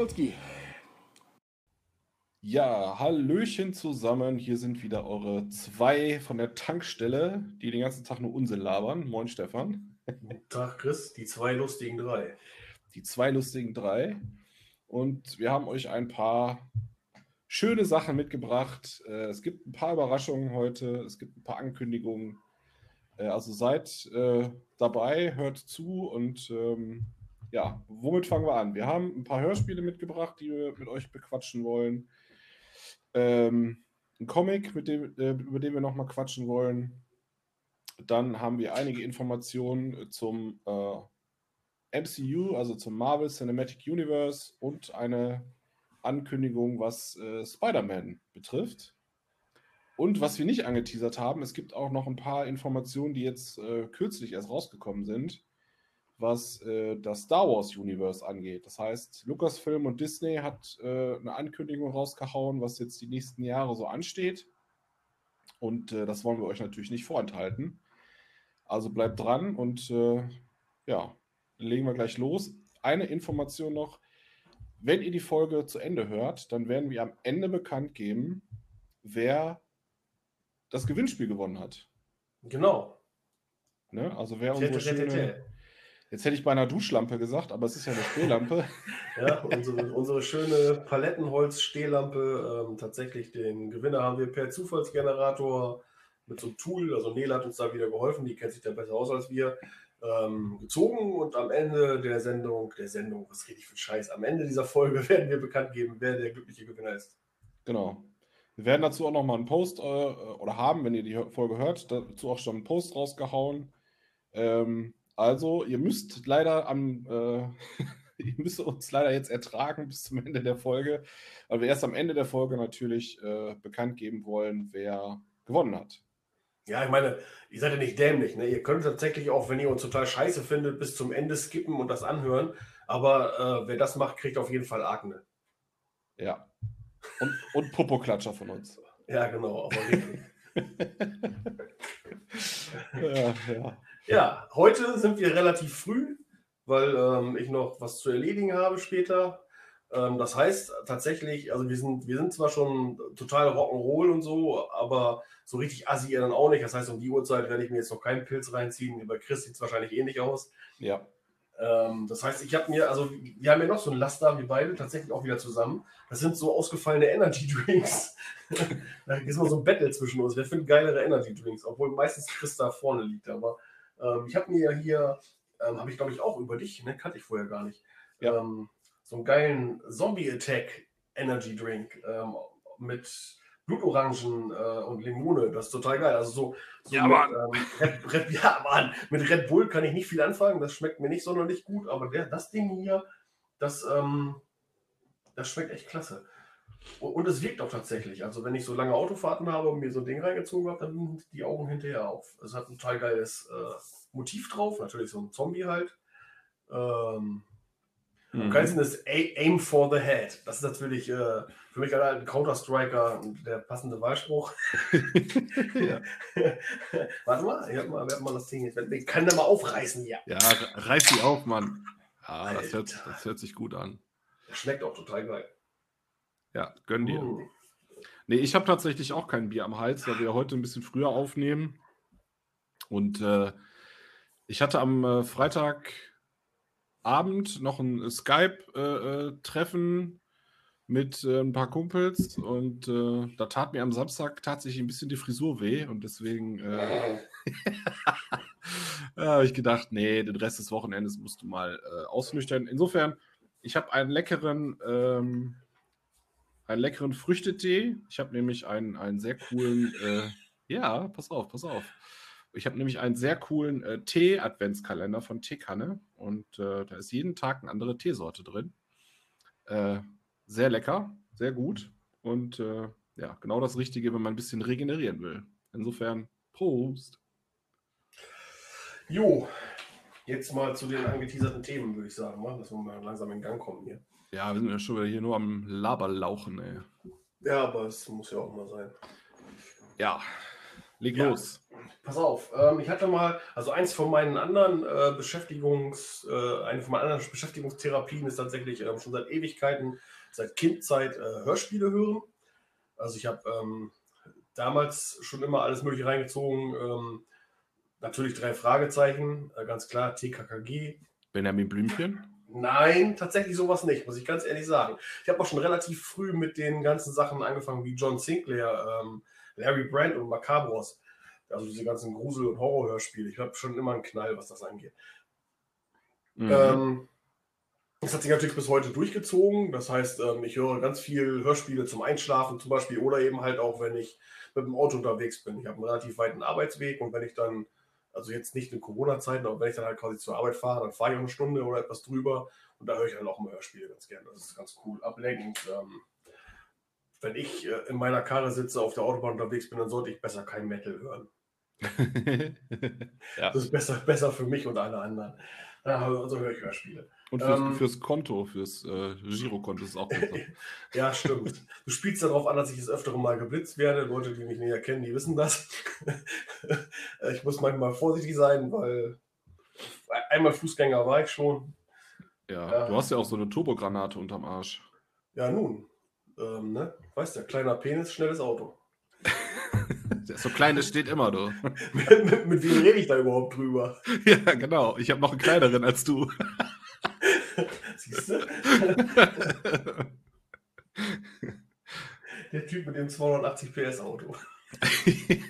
Kulski. Ja, Hallöchen zusammen. Hier sind wieder eure zwei von der Tankstelle, die den ganzen Tag nur Unsinn labern. Moin, Stefan. Guten Tag, Chris. Die zwei lustigen drei. Die zwei lustigen drei. Und wir haben euch ein paar schöne Sachen mitgebracht. Äh, es gibt ein paar Überraschungen heute. Es gibt ein paar Ankündigungen. Äh, also seid äh, dabei, hört zu und ähm, ja, womit fangen wir an? Wir haben ein paar Hörspiele mitgebracht, die wir mit euch bequatschen wollen. Ähm, ein Comic, mit dem, äh, über den wir nochmal quatschen wollen. Dann haben wir einige Informationen zum äh, MCU, also zum Marvel Cinematic Universe und eine Ankündigung, was äh, Spider-Man betrifft. Und was wir nicht angeteasert haben, es gibt auch noch ein paar Informationen, die jetzt äh, kürzlich erst rausgekommen sind was äh, das Star Wars Universe angeht. Das heißt, Lucasfilm und Disney hat äh, eine Ankündigung rausgehauen, was jetzt die nächsten Jahre so ansteht. Und äh, das wollen wir euch natürlich nicht vorenthalten. Also bleibt dran und äh, ja, legen wir gleich los. Eine Information noch. Wenn ihr die Folge zu Ende hört, dann werden wir am Ende bekannt geben, wer das Gewinnspiel gewonnen hat. Genau. Ne? Also wer unsere schöne, Jetzt hätte ich bei einer Duschlampe gesagt, aber es ist ja eine Stehlampe. ja, unsere, unsere schöne Palettenholz-Stehlampe. Ähm, tatsächlich den Gewinner haben wir per Zufallsgenerator mit so einem Tool, also Nele hat uns da wieder geholfen, die kennt sich da besser aus als wir, ähm, gezogen und am Ende der Sendung, der Sendung, was rede ich für Scheiß, am Ende dieser Folge werden wir bekannt geben, wer der glückliche Gewinner ist. Genau. Wir werden dazu auch nochmal einen Post äh, oder haben, wenn ihr die Folge hört, dazu auch schon einen Post rausgehauen. Ähm, also, ihr müsst leider am, äh, ihr müsst uns leider jetzt ertragen bis zum Ende der Folge, weil wir erst am Ende der Folge natürlich äh, bekannt geben wollen, wer gewonnen hat. Ja, ich meine, ihr seid ja nicht dämlich. Ne? Ihr könnt tatsächlich auch, wenn ihr uns total scheiße findet, bis zum Ende skippen und das anhören. Aber äh, wer das macht, kriegt auf jeden Fall Akne. Ja. Und, und Popoklatscher von uns. Ja, genau. ja, ja. Ja, heute sind wir relativ früh, weil ähm, ich noch was zu erledigen habe später. Ähm, das heißt tatsächlich, also wir sind, wir sind zwar schon total Rock'n'Roll und so, aber so richtig assi dann auch nicht. Das heißt, um die Uhrzeit werde ich mir jetzt noch keinen Pilz reinziehen. Über Chris sieht es wahrscheinlich ähnlich aus. Ja. Ähm, das heißt, ich habe mir, also wir haben ja noch so ein Laster, wir beide tatsächlich auch wieder zusammen. Das sind so ausgefallene Energy Drinks. da ist mal so ein Battle zwischen uns. Wer findet geilere Energy Drinks? Obwohl meistens Chris da vorne liegt, aber ähm, ich habe mir hier, ähm, habe ich glaube ich auch über dich, ne, kannte ich vorher gar nicht, ja. ähm, so einen geilen Zombie Attack Energy Drink ähm, mit Blutorangen äh, und Limone. Das ist total geil. Also so, so ja, mit, ähm, Red, Red, ja, Mann, mit Red Bull kann ich nicht viel anfangen. Das schmeckt mir nicht sonderlich gut, aber der, das Ding hier, das, ähm, das schmeckt echt klasse. Und es wirkt auch tatsächlich. Also wenn ich so lange Autofahrten habe und mir so ein Ding reingezogen habe, dann sind die Augen hinterher auf. Es hat ein total geiles äh, Motiv drauf, natürlich so ein Zombie halt. Ähm, mhm. Geilsten ist Aim for the Head. Das ist natürlich äh, für mich ein Counter-Striker der passende Wahlspruch. Warte mal, ich hab mal, wer mal das Ding jetzt. Ich kann da mal aufreißen hier. Ja, reiß die auf, Mann. Ja, das hört, das hört sich gut an. Das schmeckt auch total geil. Ja, gönn dir. Uh. Nee, ich habe tatsächlich auch kein Bier am Hals, weil wir heute ein bisschen früher aufnehmen. Und äh, ich hatte am äh, Freitagabend noch ein Skype-Treffen äh, äh mit äh, ein paar Kumpels und äh, da tat mir am Samstag tatsächlich ein bisschen die Frisur weh und deswegen äh, habe ich gedacht, nee, den Rest des Wochenendes musst du mal ausnüchtern. Insofern, ich habe einen leckeren ähm, einen leckeren Früchtetee. Ich habe nämlich einen, einen sehr coolen, äh, ja, pass auf, pass auf. Ich habe nämlich einen sehr coolen äh, Tee-Adventskalender von Teekanne und äh, da ist jeden Tag eine andere Teesorte drin. Äh, sehr lecker, sehr gut und äh, ja, genau das Richtige, wenn man ein bisschen regenerieren will. Insofern, Prost! Jo, jetzt mal zu den angeteaserten Themen, würde ich sagen, ne? dass wir mal langsam in Gang kommen hier. Ja, wir sind ja schon wieder hier nur am Laberlauchen, ey. Ja, aber es muss ja auch mal sein. Ja. Leg Ja. los. Pass auf, ähm, ich hatte mal, also eins von meinen anderen äh, Beschäftigungs, äh, eine von meinen anderen Beschäftigungstherapien ist tatsächlich ähm, schon seit Ewigkeiten, seit Kindzeit äh, Hörspiele hören. Also ich habe ähm, damals schon immer alles Mögliche reingezogen. Ähm, natürlich drei Fragezeichen, äh, ganz klar, TKKG. Benjamin Blümchen. Nein, tatsächlich sowas nicht, muss ich ganz ehrlich sagen. Ich habe auch schon relativ früh mit den ganzen Sachen angefangen, wie John Sinclair, ähm, Larry Brandt und Macabros. Also diese ganzen Grusel- und Horrorhörspiele. Ich habe schon immer einen Knall, was das angeht. Mhm. Ähm, das hat sich natürlich bis heute durchgezogen. Das heißt, ähm, ich höre ganz viel Hörspiele zum Einschlafen zum Beispiel oder eben halt auch, wenn ich mit dem Auto unterwegs bin. Ich habe einen relativ weiten Arbeitsweg und wenn ich dann, also jetzt nicht in Corona-Zeiten, aber wenn ich dann halt quasi zur Arbeit fahre, dann fahre ich auch eine Stunde oder etwas drüber und da höre ich dann auch immer Hörspiele ganz gerne. Das ist ganz cool, ablenkend. Ähm, wenn ich äh, in meiner Karre sitze, auf der Autobahn unterwegs bin, dann sollte ich besser kein Metal hören. ja. Das ist besser, besser für mich und alle anderen. Also höre ich Hörspiele. Und fürs, Ähm, fürs Konto, fürs äh, Girokonto ist es auch besser. Ja, stimmt. Du spielst darauf an, dass ich das öftere Mal geblitzt werde. Leute, die mich näher kennen, die wissen das. ich muss manchmal vorsichtig sein, weil einmal Fußgänger war ich schon. Ja, Ja. du hast ja auch so eine Turbogranate unterm Arsch. Ja, nun. Ähm, ne? Weißt du, kleiner Penis, schnelles Auto. So klein, das steht immer, du. mit, mit, mit wem rede ich da überhaupt drüber? ja, genau. Ich habe noch einen kleineren als du. Siehst du? Der Typ mit dem 280 PS Auto.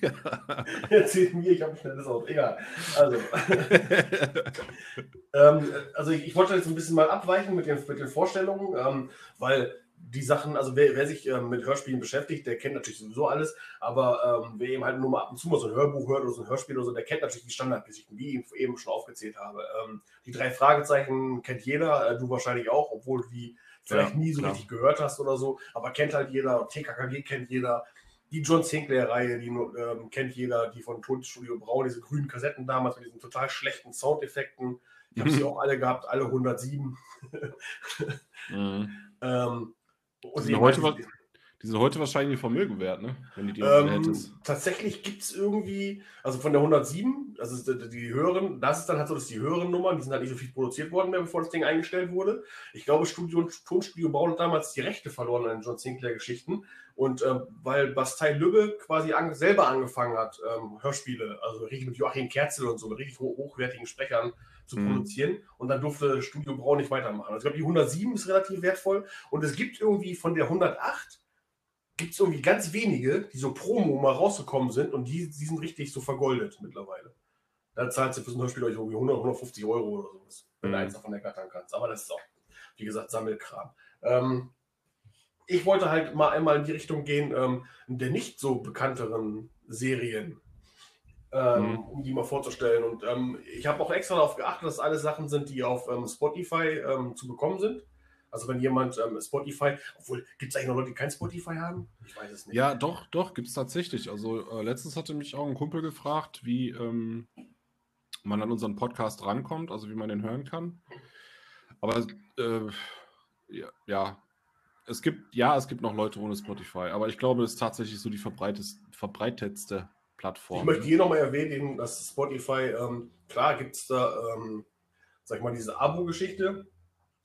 ja. Erzählt mir, ich habe ein schnelles Auto. Egal. Also. Ähm, also ich, ich wollte jetzt ein bisschen mal abweichen mit den, mit den Vorstellungen, ähm, weil die Sachen, also wer, wer sich ähm, mit Hörspielen beschäftigt, der kennt natürlich sowieso alles, aber ähm, wer eben halt nur mal ab und zu mal so ein Hörbuch hört oder so ein Hörspiel oder so, der kennt natürlich die Standardgeschichten, wie ich eben schon aufgezählt habe. Ähm, die drei Fragezeichen kennt jeder, äh, du wahrscheinlich auch, obwohl du die vielleicht Ja, nie so klar. richtig gehört hast oder so, aber kennt halt jeder, TKKG kennt jeder, die John Sinclair-Reihe, die ähm, kennt jeder, die von Tonstudio Braun, diese grünen Kassetten damals mit diesen total schlechten Soundeffekten. Ich habe sie auch alle gehabt, alle 107. Mhm. Ähm, Die und sind, heute, wa- die sind heute wahrscheinlich ein Vermögen wert, ne? Wenn du die noch Ähm, hättest. tatsächlich gibt es irgendwie, also von der 107, also die, die höheren, das ist dann halt so, dass die höheren Nummern, die sind halt nicht so viel produziert worden mehr, bevor das Ding eingestellt wurde. Ich glaube, Studio, Tonstudio Braun hat damals die Rechte verloren an den John Sinclair-Geschichten. Und ähm, weil Bastei Lübbe quasi an, selber angefangen hat, ähm, Hörspiele, also richtig mit Joachim Kerzel und so, mit richtig ho hochwertigen Sprechern zu Mhm. produzieren. Und dann durfte Studio Braun nicht weitermachen. Also ich glaube, die 107 ist relativ wertvoll. Und es gibt irgendwie von der 108 gibt es irgendwie ganz wenige, die so Promo mal rausgekommen sind und die, die sind richtig so vergoldet mittlerweile. Da zahlst du für so ein Hörspiel euch irgendwie 100, 150 Euro oder sowas, wenn du Mhm. eins davon ergattern kannst. Aber das ist auch, wie gesagt, Sammelkram. Ähm, ich wollte halt mal einmal in die Richtung gehen, ähm, der nicht so bekannteren Serien, ähm, Mhm. um die mal vorzustellen. Und ähm, ich habe auch extra darauf geachtet, dass alles Sachen sind, die auf ähm, Spotify ähm, zu bekommen sind. Also wenn jemand ähm, Spotify, obwohl, gibt es eigentlich noch Leute, die kein Spotify haben? Ich weiß es nicht. Ja, doch, doch, gibt es tatsächlich. Also äh, letztens hatte mich auch ein Kumpel gefragt, wie ähm, man an unseren Podcast rankommt, also wie man den hören kann. Aber äh, ja, ja, es gibt, ja, es gibt noch Leute ohne Spotify, aber ich glaube, es ist tatsächlich so die verbreitetste, verbreitetste Plattform. Ich möchte hier nochmal erwähnen, dass Spotify, ähm, klar gibt es da, ähm, sag ich mal, diese Abo-Geschichte,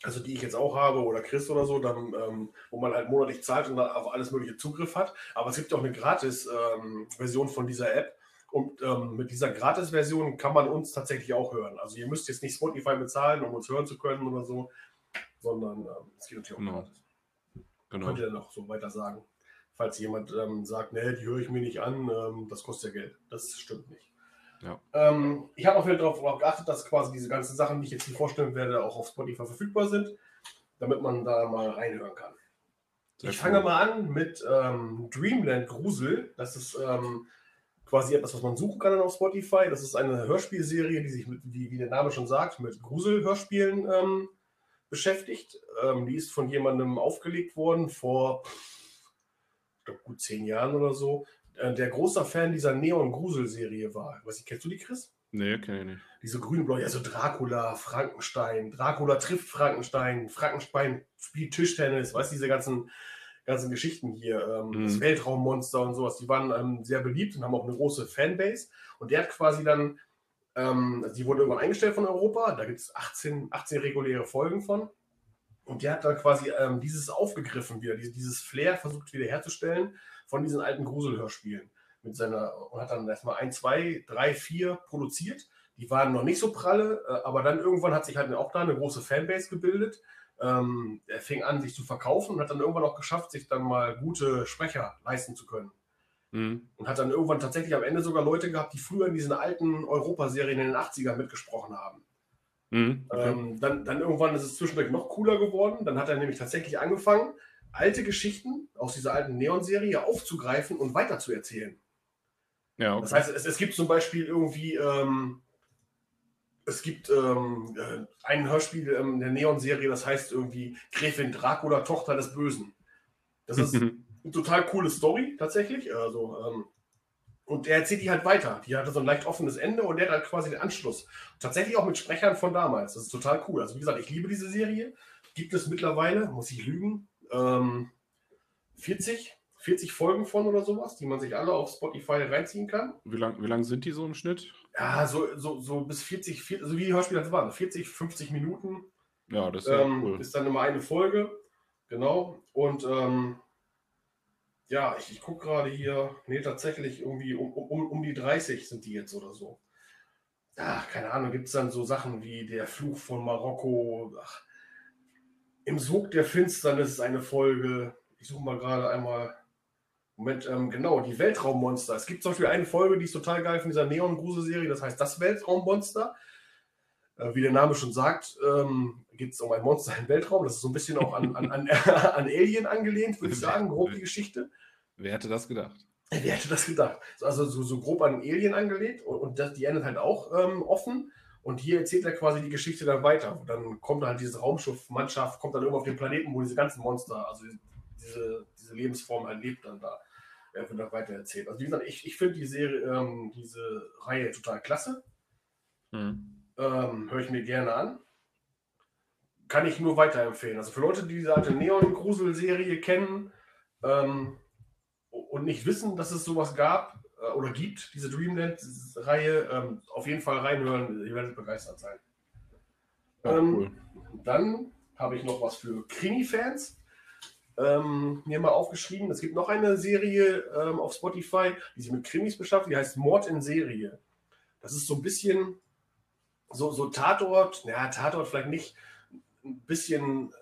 also die ich jetzt auch habe oder Chris oder so, dann, ähm, wo man halt monatlich zahlt und dann auf alles mögliche Zugriff hat. Aber es gibt auch eine Gratis-Version von dieser App. Und ähm, mit dieser Gratis-Version kann man uns tatsächlich auch hören. Also ihr müsst jetzt nicht Spotify bezahlen, um uns hören zu können oder so, sondern ähm, es geht natürlich auch Genau. gratis. genau. Könnt ihr noch so weiter sagen. Falls jemand ähm, sagt, nee, die höre ich mir nicht an, ähm, das kostet ja Geld. Das stimmt nicht. Ja. Ähm, ich habe auch wieder darauf geachtet, dass quasi diese ganzen Sachen, die ich jetzt hier vorstellen werde, auch auf Spotify verfügbar sind, damit man da mal reinhören kann. Sehr ich cool. fange mal an mit ähm, Dreamland Grusel. Das ist ähm, quasi etwas, was man suchen kann auf Spotify. Das ist eine Hörspielserie, die sich, mit, wie, wie der Name schon sagt, mit Grusel-Hörspielen ähm, beschäftigt. Die ist von jemandem aufgelegt worden vor gut zehn Jahren oder so, äh, der großer Fan dieser Neon-Grusel-Serie war. Was kennst du die, Chris? Nee, kenne ich nicht. Diese grün-blau, ja, so Dracula, Frankenstein, Dracula trifft Frankenstein, Frankenstein spielt Tischtennis, weißt du, diese ganzen ganzen Geschichten hier, ähm, Mhm. das Weltraummonster und sowas, die waren ähm, sehr beliebt und haben auch eine große Fanbase. Und der hat quasi dann, ähm, also die wurde irgendwann eingestellt von Europa, da gibt es 18, 18 reguläre Folgen von. Und der hat dann quasi ähm, dieses aufgegriffen wieder, dieses, Flair versucht wieder herzustellen von diesen alten Gruselhörspielen. Mit seiner, und hat dann erstmal ein, zwei, drei, vier produziert. Die waren noch nicht so pralle, äh, aber dann irgendwann hat sich halt auch da eine große Fanbase gebildet. Ähm, er fing an, sich zu verkaufen und hat dann irgendwann auch geschafft, sich dann mal gute Sprecher leisten zu können. Mhm. Und hat dann irgendwann tatsächlich am Ende sogar Leute gehabt, die früher in diesen alten Europaserien in den 80ern mitgesprochen haben. Mhm. Okay. Ähm, dann, dann irgendwann ist es zwischendurch noch cooler geworden. Dann hat er nämlich tatsächlich angefangen, alte Geschichten aus dieser alten Neon-Serie aufzugreifen und weiterzuerzählen. ja, okay. Das heißt, es, es gibt zum Beispiel irgendwie, ähm, es gibt ähm, äh, ein Hörspiel ähm, der Neon-Serie, das heißt irgendwie Gräfin Dracula, Tochter des Bösen. Das ist eine total coole Story tatsächlich. Also, ähm, und er erzählt die halt weiter. Die hatte so ein leicht offenes Ende und der hat halt quasi den Anschluss. Tatsächlich auch mit Sprechern von damals. Das ist total cool. Also wie gesagt, ich liebe diese Serie. Gibt es mittlerweile, muss ich lügen, ähm, 40, 40 Folgen von oder sowas, die man sich alle auf Spotify reinziehen kann. wie lang, wie lang sind die so im Schnitt? Ja, so, so, so bis 40, 40 also wie die Hörspiele das waren, 40, 50 Minuten Ja, das ist ja ähm, cool. ist dann immer eine Folge. Genau. Und ähm, ja, ich, ich gucke gerade hier, nee, tatsächlich irgendwie um, um, um die 30 sind die jetzt oder so. Ach, keine Ahnung, gibt es dann so Sachen wie der Fluch von Marokko. Ach, Im Sog der Finsternis ist eine Folge. Ich suche mal gerade einmal. Moment, ähm, genau, die Weltraummonster. Es gibt zum Beispiel eine Folge, die ist total geil von dieser Neon-Grusel-Serie, das heißt das Weltraummonster. Äh, wie der Name schon sagt, ähm, geht es um ein Monster im Weltraum. Das ist so ein bisschen auch an, an, an, an Alien angelehnt, würde ich sagen, grob die Geschichte. Wer hätte das gedacht? Wer hätte das gedacht? Also so, so grob an Alien angelegt und, und das, die endet halt auch ähm, offen. Und hier erzählt er quasi die Geschichte dann weiter. Und dann kommt halt diese Raumschiffmannschaft, kommt dann irgendwo auf den Planeten, wo diese ganzen Monster, also diese, diese Lebensform halt lebt dann da. Er wird dann weiter erzählt. Also wie gesagt, ich, ich finde die Serie, ähm, diese Reihe total klasse. Mhm. Ähm, Höre ich mir gerne an. Kann ich nur weiterempfehlen. Also für Leute, die diese alte Neon-Grusel-Serie kennen ähm, und nicht wissen, dass es sowas gab äh, oder gibt, diese Dreamland-Reihe, ähm, auf jeden Fall reinhören. Ihr werdet begeistert sein. Ja, Ähm, cool. Dann habe ich noch was für Krimi-Fans. Ähm, mir mal aufgeschrieben, es gibt noch eine Serie ähm, auf Spotify, die sich mit Krimis beschäftigt, die heißt Mord in Serie. Das ist so ein bisschen so, so Tatort, ja, Tatort vielleicht nicht, ein bisschen,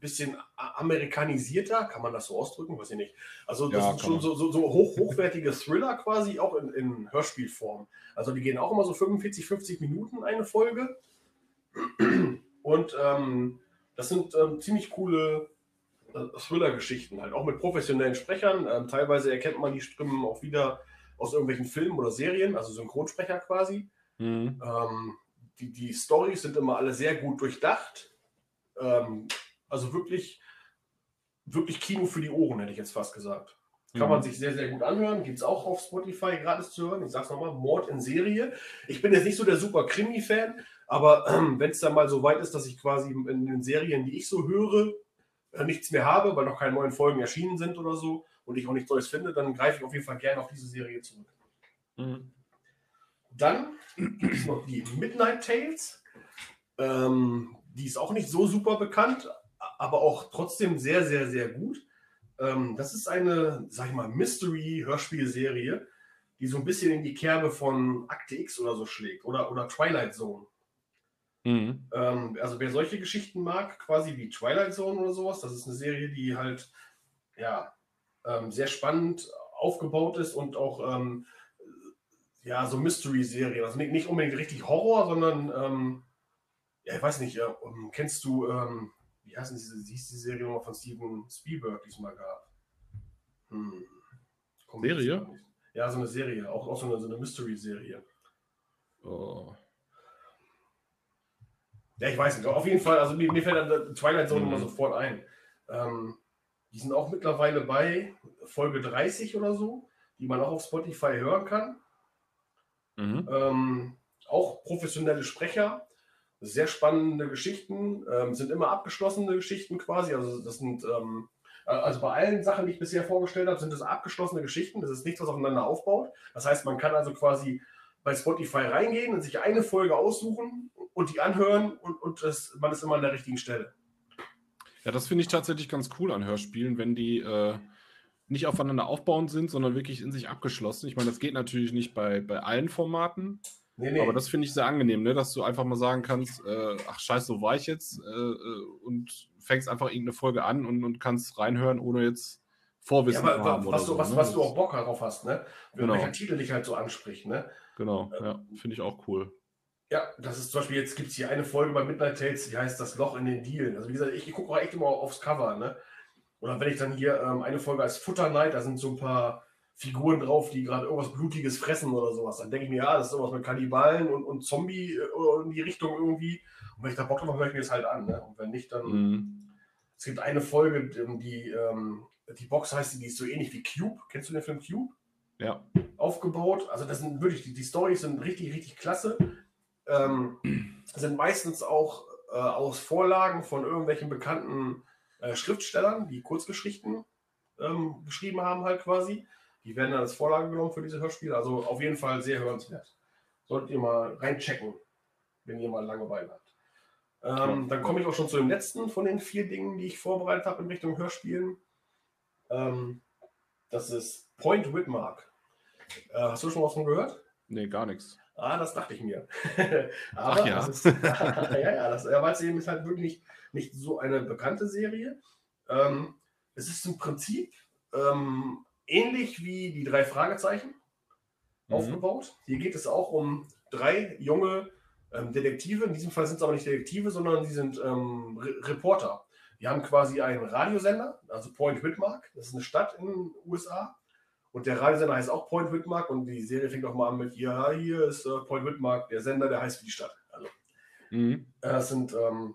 bisschen amerikanisierter, kann man das so ausdrücken? Weiß ich nicht. Also das Ja, sind schon so, so, so hoch, hochwertige Thriller quasi, auch in, in Hörspielform. Also die gehen auch immer so 45, 50 Minuten eine Folge. Und ähm, das sind ähm, ziemlich coole äh, Thriller-Geschichten, halt auch mit professionellen Sprechern. Ähm, teilweise erkennt man die Stimmen auch wieder aus irgendwelchen Filmen oder Serien, also Synchronsprecher quasi. Mhm. Ähm, die, die Storys sind immer alle sehr gut durchdacht. Ähm, also wirklich, wirklich Kino für die Ohren, hätte ich jetzt fast gesagt. Kann Mhm. man sich sehr, sehr gut anhören. Gibt es auch auf Spotify gratis zu hören. Ich sag's nochmal, Mord in Serie. Ich bin jetzt nicht so der super Krimi-Fan, aber ähm, wenn es dann mal so weit ist, dass ich quasi in den Serien, die ich so höre, äh, nichts mehr habe, weil noch keine neuen Folgen erschienen sind oder so und ich auch nichts Neues finde, dann greife ich auf jeden Fall gerne auf diese Serie zurück. Mhm. Dann gibt es noch die Midnight Tales. Ähm, die ist auch nicht so super bekannt, aber auch trotzdem sehr, sehr, sehr gut. Ähm, das ist eine, sag ich mal, Mystery-Hörspielserie, die so ein bisschen in die Kerbe von Akte X oder so schlägt oder, oder Twilight Zone. Mhm. Ähm, also wer solche Geschichten mag, quasi wie Twilight Zone oder sowas, das ist eine Serie, die halt ja ähm, sehr spannend aufgebaut ist und auch ähm, ja so Mystery-Serien, also nicht, nicht unbedingt richtig Horror, sondern ähm, ja, ich weiß nicht, äh, um, kennst du ähm, wie heißt denn diese, wie hieß die Serie nochmal von Steven Spielberg, die es mal gab? Hm. Serie? Ja, so eine Serie, auch, auch so eine, so eine Mystery-Serie. Oh. Ja, ich weiß nicht. Auf jeden Fall, also mir, mir fällt dann Twilight Zone Mhm. immer sofort ein. Ähm, die sind auch mittlerweile bei Folge 30 oder so, die man auch auf Spotify hören kann. Mhm. Ähm, auch professionelle Sprecher, sehr spannende Geschichten, ähm, sind immer abgeschlossene Geschichten quasi. Also das sind ähm, Also bei allen Sachen, die ich bisher vorgestellt habe, sind es abgeschlossene Geschichten. Das ist nichts, was aufeinander aufbaut. Das heißt, man kann also quasi bei Spotify reingehen und sich eine Folge aussuchen und die anhören und, und das, man ist immer an der richtigen Stelle. Ja, das finde ich tatsächlich ganz cool an Hörspielen, wenn die äh, nicht aufeinander aufbauend sind, sondern wirklich in sich abgeschlossen. Ich meine, das geht natürlich nicht bei, bei allen Formaten. Nee, nee. Aber das finde ich sehr angenehm, ne? dass du einfach mal sagen kannst, äh, ach scheiße, so war ich jetzt äh, äh, und fängst einfach irgendeine Folge an und, und kannst reinhören, ohne jetzt Vorwissen ja, zu haben. Was, du, so, was, ne? was du auch Bock darauf hast, ne? Genau. Welcher Titel dich halt so anspricht, ne? Genau, äh, ja, finde ich auch cool. Ja, das ist zum Beispiel, jetzt gibt es hier eine Folge bei Midnight Tales, die heißt Das Loch in den Dielen. Also wie gesagt, ich, ich gucke auch echt immer aufs Cover, ne? Oder wenn ich dann hier ähm, eine Folge als Futter Night, da sind so ein paar Figuren drauf, die gerade irgendwas Blutiges fressen oder sowas. Dann denke ich mir, ja, das ist irgendwas mit Kannibalen und, und Zombie äh, in die Richtung irgendwie. Und wenn ich da Bock drauf habe, höre ich mir das halt an. Ne? Und wenn nicht, dann. Mhm. Es gibt eine Folge, die, ähm, die Box heißt, die ist so ähnlich wie Cube. Kennst du den Film Cube? Ja. Aufgebaut. Also, das sind wirklich, die, die Storys sind richtig, richtig klasse. Ähm, sind meistens auch äh, aus Vorlagen von irgendwelchen bekannten äh, Schriftstellern, die Kurzgeschichten ähm, geschrieben haben, halt quasi. Die werden dann als Vorlage genommen für diese Hörspiele. Also auf jeden Fall sehr hörenswert. Solltet ihr mal reinchecken, wenn ihr mal Langeweile habt. Ähm, dann komme ich auch schon zu dem letzten von den vier Dingen, die ich vorbereitet habe in Richtung Hörspielen. Ähm, das ist Point Whitmark. Äh, hast du schon was von gehört? Nee, gar nichts. Ah, das dachte ich mir. Aber Ach ja. Das ist, ja, ja, das Erweitern ist halt wirklich nicht so eine bekannte Serie. Ähm, es ist im Prinzip ähm, ähnlich wie die drei Fragezeichen mhm. aufgebaut. Hier geht es auch um drei junge ähm, Detektive. In diesem Fall sind es aber nicht Detektive, sondern sie sind ähm, Re Reporter. Die haben quasi einen Radiosender, also Point Whitmark. Das ist eine Stadt in den USA. Und der Radiosender heißt auch Point Whitmark. Und die Serie fängt auch mal an mit: Ja, hier ist äh, Point Whitmark, der Sender, der heißt wie die Stadt. Also, mhm. Das sind ähm,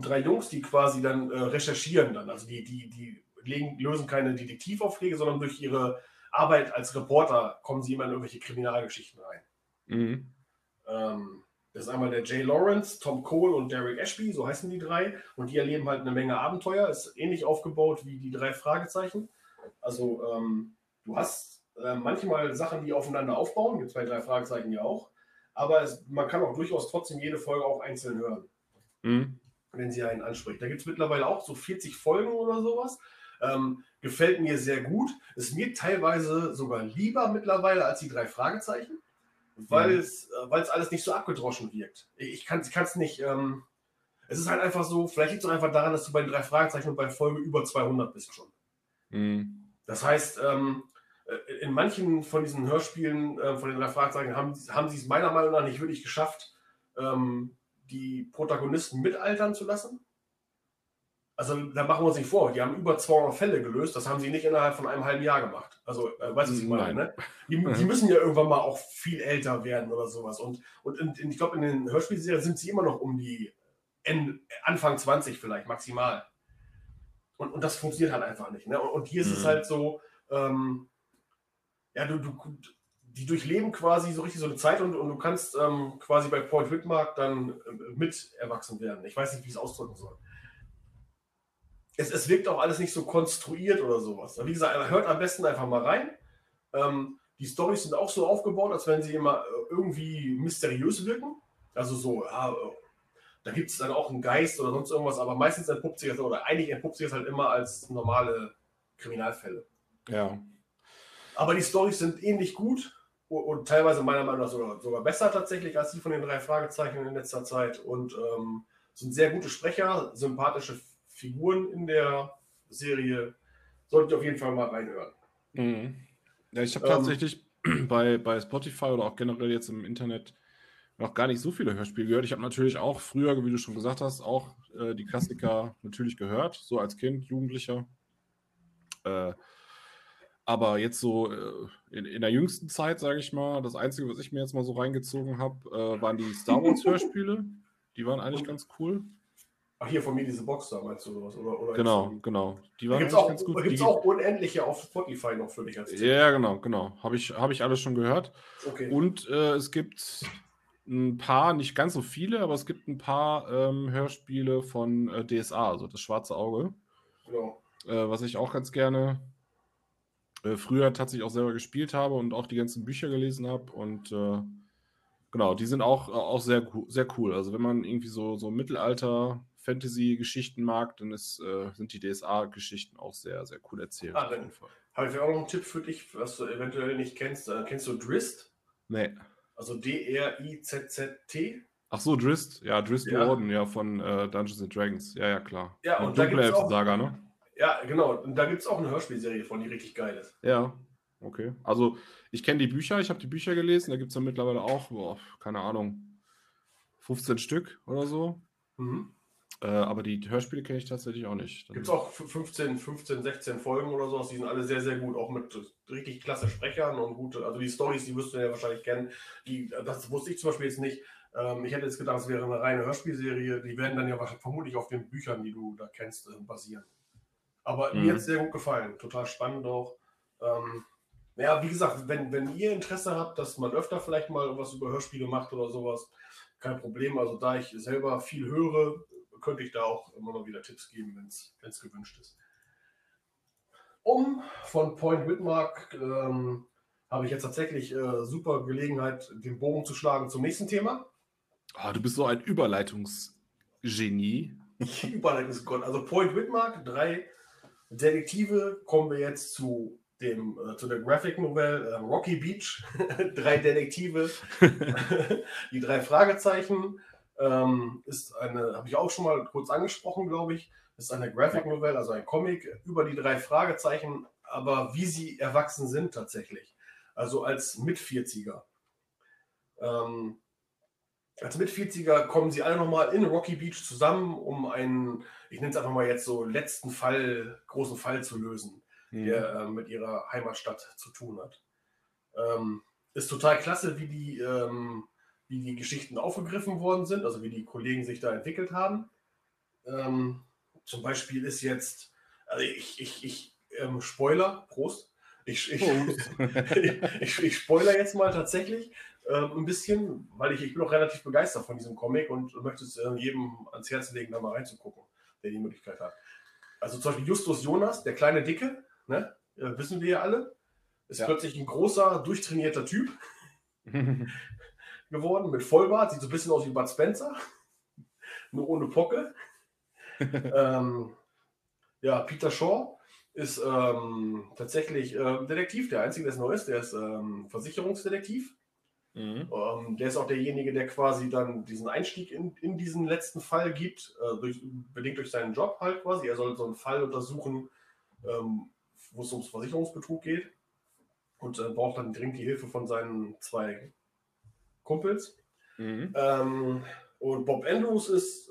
drei Jungs, die quasi dann äh, recherchieren. Dann. Also, die, die, die legen, lösen keine Detektivaufträge, sondern durch ihre Arbeit als Reporter kommen sie immer in irgendwelche Kriminalgeschichten rein. Mhm. Ähm, das ist einmal der Jay Lawrence, Tom Cole und Derek Ashby, so heißen die drei. Und die erleben halt eine Menge Abenteuer. Ist ähnlich aufgebaut wie die drei Fragezeichen. Also ähm, du hast äh, manchmal Sachen, die aufeinander aufbauen. Gibt es bei drei Fragezeichen ja auch. Aber es, man kann auch durchaus trotzdem jede Folge auch einzeln hören. Mhm. Wenn sie einen anspricht. Da gibt es mittlerweile auch so 40 Folgen oder sowas. Ähm, gefällt mir sehr gut. Ist mir teilweise sogar lieber mittlerweile als die drei Fragezeichen, weil es, äh, weil es alles nicht so abgedroschen wirkt. Ich kann es nicht. Ähm, es ist halt einfach so, vielleicht liegt es einfach daran, dass du bei den drei Fragezeichen und bei Folge über 200 bist schon. Mhm. Das heißt, ähm, äh, in manchen von diesen Hörspielen äh, von den drei Fragezeichen haben, haben sie es meiner Meinung nach nicht wirklich geschafft, ähm, die Protagonisten mitaltern zu lassen. Also da machen wir uns nicht vor, die haben über 200 Fälle gelöst, das haben sie nicht innerhalb von einem halben Jahr gemacht. Also, äh, weißt du, was ich meine? Ne? Die, die, müssen ja irgendwann mal auch viel älter werden oder sowas. Und, und in, in, ich glaube, in den Hörspielserien sind sie immer noch um die Ende, Anfang 20 vielleicht, maximal. Und, und das funktioniert halt einfach nicht. Ne? Und, und hier ist mhm. es halt so, ähm, ja, du, du, die durchleben quasi so richtig so eine Zeit und, und du kannst ähm, quasi bei Point Whitmark dann äh, mit erwachsen werden. Ich weiß nicht, wie ich es ausdrücken soll es, es wirkt auch alles nicht so konstruiert oder sowas. Wie gesagt, hört am besten einfach mal rein. Ähm, die Storys sind auch so aufgebaut, als wenn sie immer äh, irgendwie mysteriös wirken. Also so, ja, da gibt es dann auch einen Geist oder sonst irgendwas, aber meistens entpuppt sich das, oder eigentlich entpuppt sich das halt immer als normale Kriminalfälle. Ja. Aber die Storys sind ähnlich gut und, teilweise meiner Meinung nach sogar, sogar besser tatsächlich als die von den drei Fragezeichen in letzter Zeit und ähm, sind sehr gute Sprecher, sympathische Figuren in der Serie. Solltet ihr auf jeden Fall mal reinhören. Mhm. Ja, ich habe ähm, tatsächlich bei, bei Spotify oder auch generell jetzt im Internet noch gar nicht so viele Hörspiele gehört. Ich habe natürlich auch früher, wie du schon gesagt hast, auch äh, die Klassiker natürlich gehört, so als Kind, Jugendlicher. Äh, aber jetzt so äh, in, in, der jüngsten Zeit, sage ich mal, das Einzige, was ich mir jetzt mal so reingezogen habe, äh, waren die Star Wars Hörspiele. Die waren eigentlich ganz cool. Ach, hier von mir diese Box da, meinst du sowas? Oder, oder genau, genau. Die waren gibt's auch, ganz gut. Gibt es auch unendliche auf Spotify noch für dich als Ja, genau, genau. Habe ich, hab ich alles schon gehört. Okay. Und äh, es gibt ein paar, nicht ganz so viele, aber es gibt ein paar ähm, Hörspiele von äh, DSA, also das Schwarze Auge. Genau. äh, was ich auch ganz gerne äh, früher tatsächlich auch selber gespielt habe und auch die ganzen Bücher gelesen habe. Und äh, genau, die sind auch, äh, auch sehr, sehr cool. Also wenn man irgendwie so, so Mittelalter Fantasy-Geschichten mag, dann ist, äh, sind die DSA-Geschichten auch sehr, sehr cool erzählt. Ah, dann habe ich auch noch einen Tipp für dich, was du eventuell nicht kennst. Kennst du Drist? Nee. Also D-R-I-Z-Z-T? Ach so, Drist. Ja, Drist ja. Orden, ja, von äh, Dungeons and Dragons. Ja, ja, klar. Ja, und, und da gibt es auch... Saga, ne? Ja, genau. Und da gibt es auch eine Hörspielserie von, die richtig geil ist. Ja, okay. Also, ich kenne die Bücher, ich habe die Bücher gelesen. Da gibt es ja mittlerweile auch, boah, keine Ahnung, 15 Stück oder so. Mhm. Äh, aber die Hörspiele kenne ich tatsächlich auch nicht. Gibt es auch 15, 15, 16 Folgen oder so. Die sind alle sehr, sehr gut. Auch mit richtig klasse Sprechern und gute. Also die Stories, die wirst du ja wahrscheinlich kennen. Die, das wusste ich zum Beispiel jetzt nicht. Ähm, ich hätte jetzt gedacht, es wäre eine reine Hörspielserie. Die werden dann ja vermutlich auf den Büchern, die du da kennst, äh, basieren. Aber mhm. mir hat es sehr gut gefallen. Total spannend auch. Ähm, ja, wie gesagt, wenn, wenn ihr Interesse habt, dass man öfter vielleicht mal was über Hörspiele macht oder sowas, kein Problem. Also da ich selber viel höre, könnte ich da auch immer mal wieder Tipps geben, wenn es gewünscht ist. Um von Point Whitmark ähm, habe ich jetzt tatsächlich äh, super Gelegenheit, den Bogen zu schlagen zum nächsten Thema. Oh, du bist so ein Überleitungsgenie. Überleitungsgott. Also Point Whitmark, drei Detektive, kommen wir jetzt zu dem, äh, zu der Graphic Novel äh, Rocky Beach. drei Detektive, die drei Fragezeichen. Ähm, ist eine, habe ich auch schon mal kurz angesprochen, glaube ich, ist eine Graphic Novel, also ein Comic über die drei Fragezeichen, aber wie sie erwachsen sind tatsächlich. Also als Mit-40er. Ähm, als Mit-40er kommen sie alle nochmal in Rocky Beach zusammen, um einen, ich nenne es einfach mal jetzt so, letzten Fall, großen Fall zu lösen, mhm. der äh, mit ihrer Heimatstadt zu tun hat. Ähm, ist total klasse, wie die ähm, wie die Geschichten aufgegriffen worden sind, also wie die Kollegen sich da entwickelt haben. Ähm, zum Beispiel ist jetzt, also ich, ich, ich ähm, Spoiler, Prost. Ich, ich, ich, ich, spoiler jetzt mal tatsächlich äh, ein bisschen, weil ich, ich bin auch relativ begeistert von diesem Comic und möchte es äh, jedem ans Herz legen, da mal reinzugucken, der die Möglichkeit hat. Also zum Beispiel Justus Jonas, der kleine Dicke, ne? Äh, wissen wir ja alle, ist ja. plötzlich ein großer, durchtrainierter Typ. geworden mit Vollbart, sieht so ein bisschen aus wie Bud Spencer, nur ohne Pocke. ähm, ja, Peter Shaw ist ähm, tatsächlich äh, Detektiv, der einzige, der es neu ist, der ist ähm, Versicherungsdetektiv. Mhm. Ähm, der ist auch derjenige, der quasi dann diesen Einstieg in, in diesen letzten Fall gibt, äh, durch, bedingt durch seinen Job halt quasi. Er soll so einen Fall untersuchen, ähm, wo es ums Versicherungsbetrug geht und äh, braucht dann dringend die Hilfe von seinen zwei Kumpels. Mhm. Ähm, und Bob Andrews ist,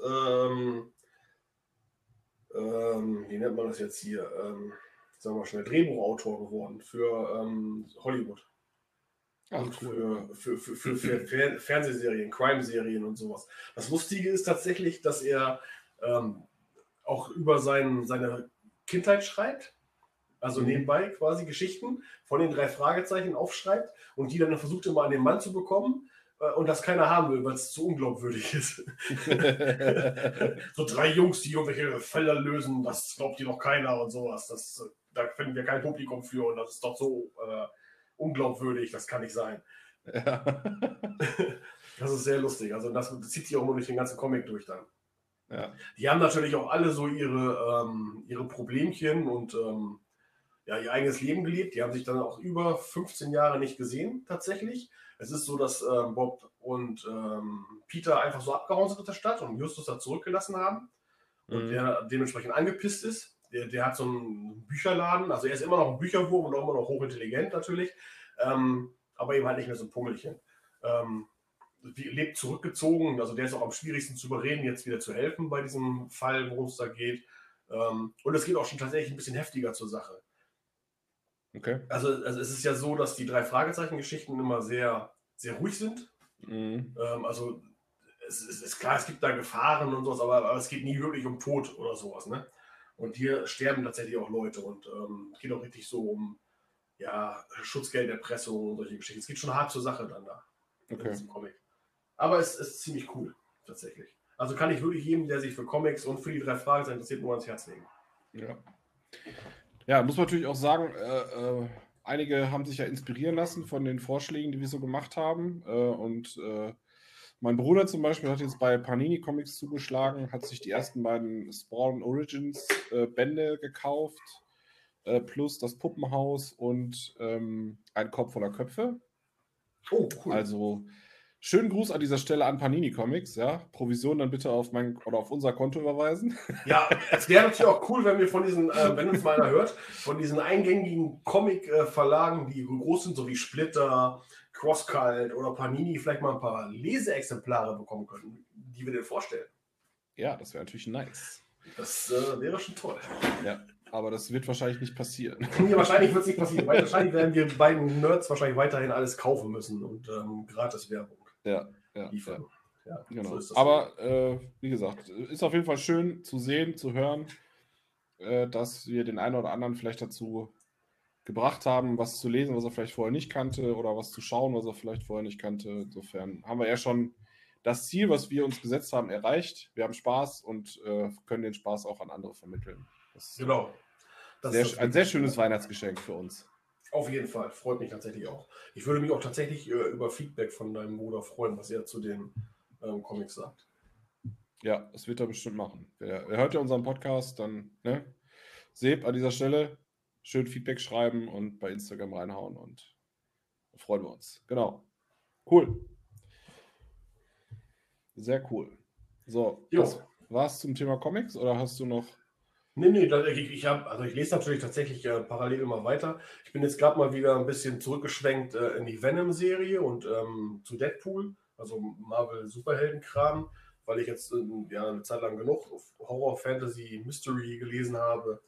ähm, wie nennt man das jetzt hier, ähm, sagen wir mal schnell, Drehbuchautor geworden für ähm, Hollywood. Ach, cool. für, für, für, für, für Fernsehserien, Crime-Serien und sowas. Das Lustige ist tatsächlich, dass er ähm, auch über sein, seine Kindheit schreibt. Also mhm. nebenbei quasi Geschichten von den drei Fragezeichen aufschreibt und die dann versucht immer an den Mann zu bekommen. Äh, und das keiner haben will, weil es zu unglaubwürdig ist. so drei Jungs, die irgendwelche Fälle lösen, das glaubt dir doch keiner und sowas. Das, da finden wir kein Publikum für und das ist doch so äh, unglaubwürdig, das kann nicht sein. Ja. das ist sehr lustig. Also das zieht sich auch nur durch den ganzen Comic durch dann. Ja. Die haben natürlich auch alle so ihre, ähm, ihre Problemchen und ähm, ja, ihr eigenes Leben gelebt. Die haben sich dann auch über 15 Jahre nicht gesehen, tatsächlich. Es ist so, dass ähm, Bob und ähm, Peter einfach so abgehauen sind aus der Stadt und Justus da zurückgelassen haben. Und mhm. der dementsprechend angepisst ist. Der, der, hat so einen Bücherladen, also er ist immer noch ein Bücherwurm und auch immer noch hochintelligent natürlich, ähm, aber eben halt nicht mehr so ein Pummelchen. Ähm, lebt zurückgezogen, also der ist auch am schwierigsten zu überreden, jetzt wieder zu helfen bei diesem Fall, worum es da geht. Ähm, und es geht auch schon tatsächlich ein bisschen heftiger zur Sache. Okay. Also, also es ist ja so, dass die drei Fragezeichen-Geschichten immer sehr, sehr ruhig sind. Mhm. Ähm, also es, es, ist klar, es gibt da Gefahren und sowas, aber, aber, es geht nie wirklich um Tod oder sowas. Ne? Und hier sterben tatsächlich auch Leute und ähm, es geht auch richtig so um ja, Schutzgelderpressung und solche Geschichten. Es geht schon hart zur Sache dann da okay. in diesem Comic. Aber es ist ziemlich cool, tatsächlich. Also kann ich wirklich jedem, der sich für Comics und für die drei Fragezeichen interessiert, nur ans Herz legen. Ja. Ja, muss man natürlich auch sagen, äh, äh, einige haben sich ja inspirieren lassen von den Vorschlägen, die wir so gemacht haben. Äh, und äh, mein Bruder zum Beispiel hat jetzt bei Panini Comics zugeschlagen, hat sich die ersten beiden Spawn Origins äh, Bände gekauft, äh, plus das Puppenhaus und ähm, ein Kopf voller Köpfe. Oh, cool. Also Schönen Gruß an dieser Stelle an Panini Comics, ja. Provision dann bitte auf mein oder auf unser Konto überweisen. Ja, es wäre natürlich auch cool, wenn wir von diesen, äh, wenn uns mal einer hört, von diesen eingängigen Comic-Verlagen, die groß sind, so wie Splitter, Crosscult oder Panini, vielleicht mal ein paar Leseexemplare bekommen könnten, die wir dir vorstellen. Ja, das wäre natürlich nice. Das äh, wäre schon toll. Ja. Aber das wird wahrscheinlich nicht passieren. Nee, wahrscheinlich wird es nicht passieren. wahrscheinlich werden wir beiden Nerds wahrscheinlich weiterhin alles kaufen müssen und ähm, gratis Werbung ja, ja, liefern. Ja. genau. So Aber äh, wie gesagt, ist auf jeden Fall schön zu sehen, zu hören, äh, dass wir den einen oder anderen vielleicht dazu gebracht haben, was zu lesen, was er vielleicht vorher nicht kannte, oder was zu schauen, was er vielleicht vorher nicht kannte. Insofern haben wir ja schon das Ziel, was wir uns gesetzt haben, erreicht. Wir haben Spaß und äh, können den Spaß auch an andere vermitteln. Das genau. Das sehr, ein sehr schönes Weihnachtsgeschenk für uns. Auf jeden Fall, freut mich tatsächlich auch. Ich würde mich auch tatsächlich äh, über Feedback von deinem Bruder freuen, was er zu den ähm, Comics sagt. Ja, das wird er bestimmt machen. Er, er hört ja unseren Podcast, dann, ne? Seb an dieser Stelle schön Feedback schreiben und bei Instagram reinhauen und freuen wir uns. Genau. Cool. Sehr cool. So, war es zum Thema Comics oder hast du noch Nee, nee, ich, ich, hab, also ich lese natürlich tatsächlich äh, parallel immer weiter. Ich bin jetzt gerade mal wieder ein bisschen zurückgeschwenkt äh, in die Venom-Serie und ähm, zu Deadpool, also Marvel Superheldenkram, weil ich jetzt äh, ja, eine Zeit lang genug Horror, Fantasy, Mystery gelesen habe.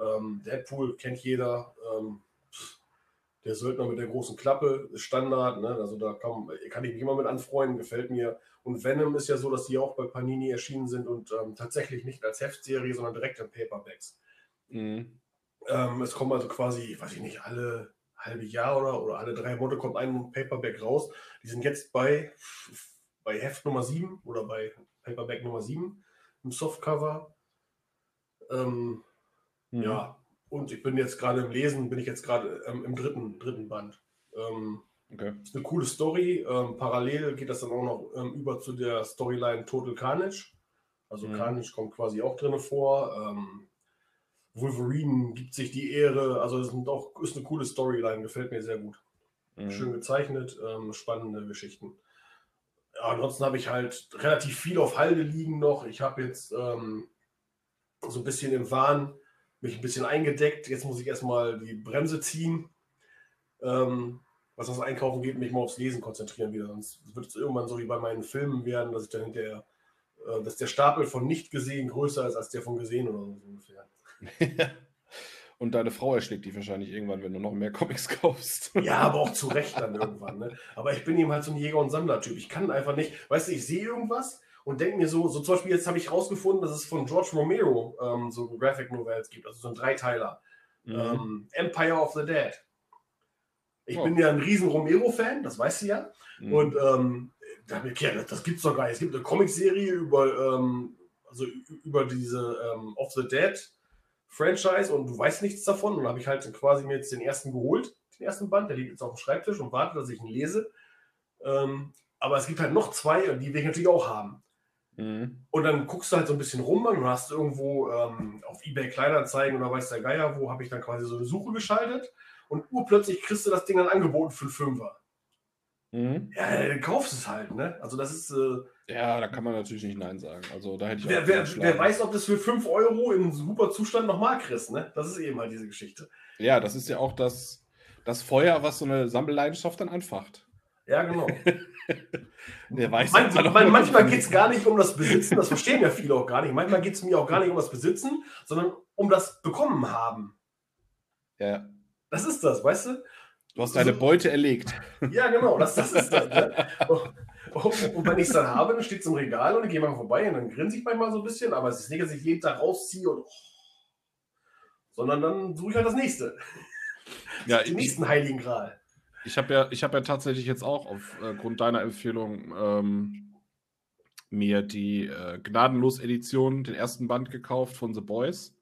Ähm, Deadpool kennt jeder. Der Söldner mit der großen Klappe ist Standard, ne? also da kann, kann ich mich immer mit anfreunden, gefällt mir. Und Venom ist ja so, dass die auch bei Panini erschienen sind und ähm, tatsächlich nicht als Heftserie, sondern direkt in Paperbacks. Mhm. Ähm, es kommen also quasi, weiß ich nicht, alle halbe Jahr oder, oder alle drei Monate kommt ein Paperback raus. Die sind jetzt bei, bei Heft Nummer 7 oder bei Paperback Nummer 7 im Softcover. Ähm, mhm. Ja, und ich bin jetzt gerade im Lesen, bin ich jetzt gerade ähm, im dritten, dritten Band. Ähm, okay. Ist eine coole Story. Ähm, parallel geht das dann auch noch ähm, über zu der Storyline Total Carnage. Also mhm. Carnage kommt quasi auch drin vor. Ähm, Wolverine gibt sich die Ehre. Also es ist, ist eine coole Storyline, gefällt mir sehr gut. Mhm. Schön gezeichnet, ähm, spannende Geschichten. Ja, ansonsten habe ich halt relativ viel auf Halde liegen noch. Ich habe jetzt so ein bisschen im Wahn mich ein bisschen eingedeckt. Jetzt muss ich erstmal die Bremse ziehen. Ähm, was das Einkaufen geht, mich mal aufs Lesen konzentrieren wieder. Sonst wird es irgendwann so wie bei meinen Filmen werden, dass ich dann hinterher, äh, dass der Stapel von nicht gesehen größer ist als der von gesehen oder so ungefähr. Und deine Frau erschlägt dich wahrscheinlich irgendwann, wenn du noch mehr Comics kaufst. Ja, aber auch zu Recht dann irgendwann. Ne? Aber ich bin eben halt so ein Jäger- und Sammler-Typ. Ich kann einfach nicht, weißt du, ich sehe irgendwas und denke mir so, so zum Beispiel jetzt habe ich rausgefunden, dass es von George Romero ähm, so Graphic Novels gibt, also so ein Dreiteiler. Mhm. Ähm, Empire of the Dead. Ich oh. bin ja ein riesen Romero-Fan, das weißt du ja. Mhm. Und ähm, das gibt es doch gar nicht. Es gibt eine Comicserie über, ähm, also über diese ähm, Of the Dead Franchise und du weißt nichts davon. Und habe ich halt quasi mir jetzt den ersten geholt, den ersten Band, der liegt jetzt auf dem Schreibtisch und wartet, dass ich ihn lese. Ähm, aber es gibt halt noch zwei, die will ich natürlich auch haben. Mhm. Und dann guckst du halt so ein bisschen rum und hast irgendwo ähm, auf Ebay Kleinanzeigen oder weiß der Geier, wo habe ich dann quasi so eine Suche geschaltet und urplötzlich kriegst du das Ding dann angeboten für einen Fünfer. Mhm. Ja, dann kaufst es halt, ne? Also das ist. Äh, ja, da kann man natürlich nicht Nein sagen. Also da hätte ich wer, wer, wer, weiß, ob das für 5 Euro in super Zustand nochmal kriegst, ne? Das ist eben halt diese Geschichte. Ja, das ist ja auch das, das Feuer, was so eine Sammelleidenschaft dann anfacht. Ja, genau. Der weiß man, man, manchmal geht es gar nicht um das Besitzen, das verstehen ja viele auch gar nicht. Manchmal geht es mir auch gar nicht um das Besitzen, sondern um das Bekommen haben. Ja. Das ist das, weißt du? Du hast deine Beute erlegt. Ja, genau, das, das ist das. Ne? Und, und wenn ich es dann habe, dann steht es im Regal und ich gehe mal vorbei und dann grinse ich manchmal so ein bisschen, aber es ist nicht, dass ich jeden Tag rausziehe und. Oh, sondern dann suche ich halt das nächste. Ja, Den nächsten Heiligen Gral. Ich habe ja, hab ja tatsächlich jetzt auch aufgrund deiner Empfehlung ähm, mir die äh, Gnadenlos-Edition, den ersten Band gekauft von The Boys.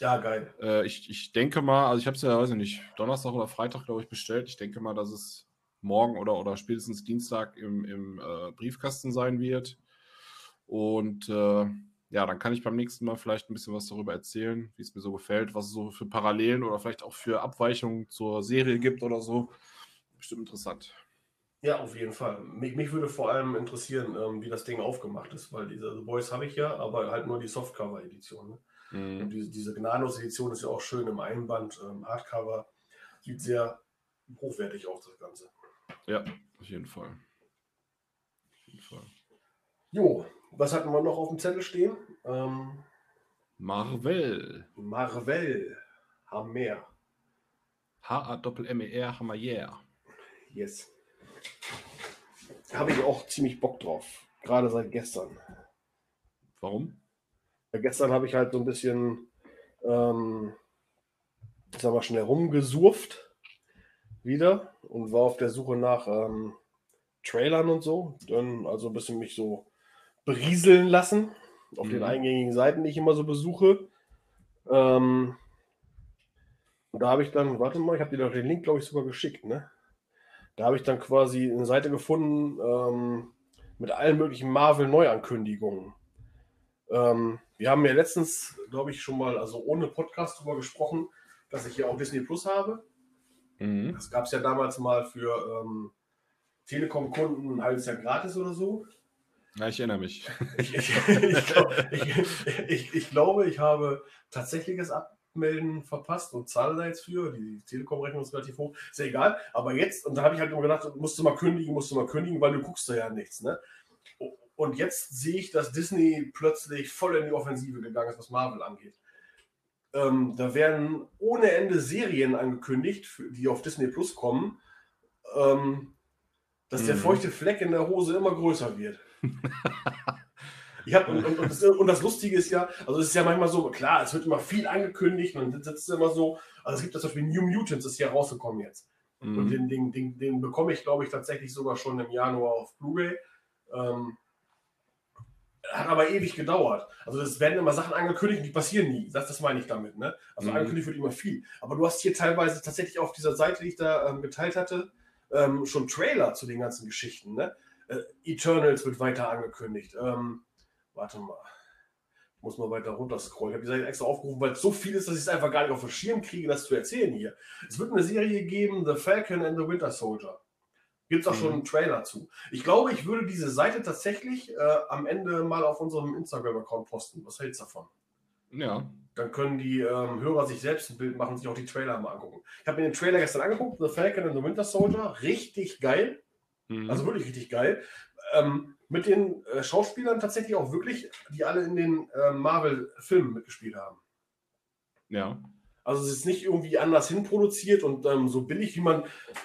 Ja, geil. Äh, ich, ich denke mal, also ich habe es ja, weiß ich nicht, Donnerstag oder Freitag, glaube ich, bestellt. Ich denke mal, dass es morgen oder, oder spätestens Dienstag im, im äh, Briefkasten sein wird. Und äh, ja, dann kann ich beim nächsten Mal vielleicht ein bisschen was darüber erzählen, wie es mir so gefällt, was es so für Parallelen oder vielleicht auch für Abweichungen zur Serie gibt oder so. Bestimmt interessant. Ja, auf jeden Fall. Mich, mich würde vor allem interessieren, ähm, wie das Ding aufgemacht ist, weil diese The Boys habe ich ja, aber halt nur die Softcover-Edition. Ne? Mhm. Und diese, diese Gnadenlos-Edition ist ja auch schön im Einband, ähm, Hardcover. Sieht sehr hochwertig aus, das Ganze. Ja, auf jeden Fall. Auf jeden Fall. Jo, was hatten wir noch auf dem Zettel stehen? Ähm, Marvel. Marvel. Hammer. H-A-Doppel-M-E-R, Hammer, yeah. Yes. Habe ich auch ziemlich Bock drauf. Gerade seit gestern. Warum? Ja, gestern habe ich halt so ein bisschen, ähm, ich sag mal, schnell rumgesurft wieder und war auf der Suche nach ähm, Trailern und so. Dann also ein bisschen mich so berieseln lassen auf mhm. den eingängigen Seiten, die ich immer so besuche. Ähm, und da habe ich dann, warte mal, ich habe dir doch den Link, glaube ich, sogar geschickt, ne? Da habe ich dann quasi eine Seite gefunden ähm, mit allen möglichen Marvel-Neuankündigungen. Ähm, wir haben ja letztens, glaube ich, schon mal, also ohne Podcast darüber gesprochen, dass ich hier auch Disney Plus habe. Mhm. Das gab es ja damals mal für ähm, Telekom-Kunden ein halbes Jahr gratis oder so. Ja, ich erinnere mich. Ich, ich, ich, glaub, ich, glaube, ich habe tatsächliches Abmelden verpasst und zahle da jetzt für. Die Telekom-Rechnung ist relativ hoch. Ist ja egal. Aber jetzt, und da habe ich halt immer gedacht, musst du mal kündigen, musst du mal kündigen, weil du guckst da ja nichts. Ne? Und jetzt sehe ich, dass Disney plötzlich voll in die Offensive gegangen ist, was Marvel angeht. Ähm, da werden ohne Ende Serien angekündigt, die auf Disney Plus kommen, ähm, dass mhm. der feuchte Fleck in der Hose immer größer wird. Ich hab, und, und, und, das, und, das, Lustige ist ja, also es ist ja manchmal so, klar, es wird immer viel angekündigt und dann sitzt immer so, also es gibt ja zum Beispiel New Mutants, ist ja rausgekommen jetzt. Mhm. Und den, den, den, den, bekomme ich, glaube ich, tatsächlich sogar schon im Januar auf Blu-ray. Ähm, hat aber ewig gedauert. Also es werden immer Sachen angekündigt, die passieren nie. Das, das meine ich damit. Ne? Also mhm. angekündigt wird immer viel. Aber du hast hier teilweise tatsächlich auf dieser Seite, die ich da ähm, geteilt hatte, ähm, schon Trailer zu den ganzen Geschichten. Ne? Äh, Eternals wird weiter angekündigt. Ähm, warte mal. Ich muss mal weiter runter scrollen. Ich habe die Seite extra aufgerufen, weil es so viel ist, dass ich es einfach gar nicht auf den Schirm kriege, das zu erzählen hier. Es wird eine Serie geben, The Falcon and the Winter Soldier. Gibt es auch mhm. schon einen Trailer zu. Ich glaube, ich würde diese Seite tatsächlich äh, am Ende mal auf unserem Instagram-Account posten. Was hältst du davon? Ja. Dann können die ähm, Hörer sich selbst ein Bild machen, sich auch die Trailer mal angucken. Ich habe mir den Trailer gestern angeguckt, The Falcon and the Winter Soldier. Richtig geil. Mhm. Also wirklich richtig geil. Ähm, mit den äh, Schauspielern tatsächlich auch wirklich, die alle in den äh, Marvel-Filmen mitgespielt haben. Ja. Also es ist nicht irgendwie anders hinproduziert und ähm, so billig, wie man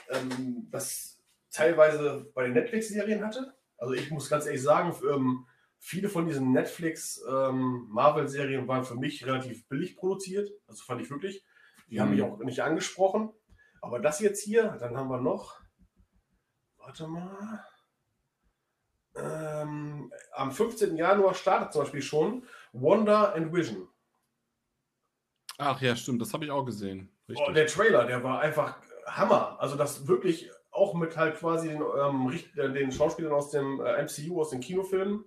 ähm, das teilweise bei den Netflix-Serien hatte. Also ich muss ganz ehrlich sagen, ähm, viele von diesen Netflix-Marvel-Serien ähm, waren für mich relativ billig produziert. Also fand ich wirklich. Die mhm. haben mich mhm. auch nicht angesprochen. Aber das jetzt hier, dann haben wir noch warte mal. Ähm, am 15. Januar startet zum Beispiel schon Wonder and Vision. Ach ja, stimmt, das habe ich auch gesehen. Oh, der Trailer, der war einfach Hammer. Also das wirklich auch mit halt quasi den, ähm, äh, den Schauspielern aus dem äh, MCU, aus den Kinofilmen.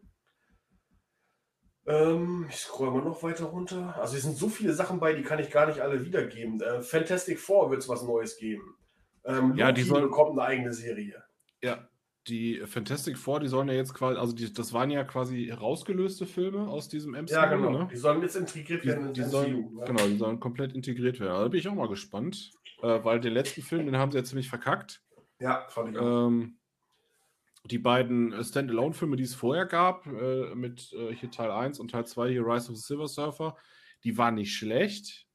Ähm, ich scroll mal noch weiter runter. Also es sind so viele Sachen bei, die kann ich gar nicht alle wiedergeben. Äh, Fantastic Four wird es was Neues geben. Ähm, ja, die sollen... bekommt eine eigene Serie. Ja, die Fantastic Four, die sollen ja jetzt quasi, also die, das waren ja quasi rausgelöste Filme aus diesem MCU. Ja, genau. Ne? Die sollen jetzt integriert werden. Die, die sollen, ja. Genau, die sollen komplett integriert werden. Da bin ich auch mal gespannt, äh, weil den letzten Film, den haben sie ja ziemlich verkackt. Ja, fand ich auch. Ähm, die beiden Standalone-Filme, die es vorher gab, äh, mit äh, hier Teil 1 und Teil 2, hier Rise of the Silver Surfer, die waren nicht schlecht,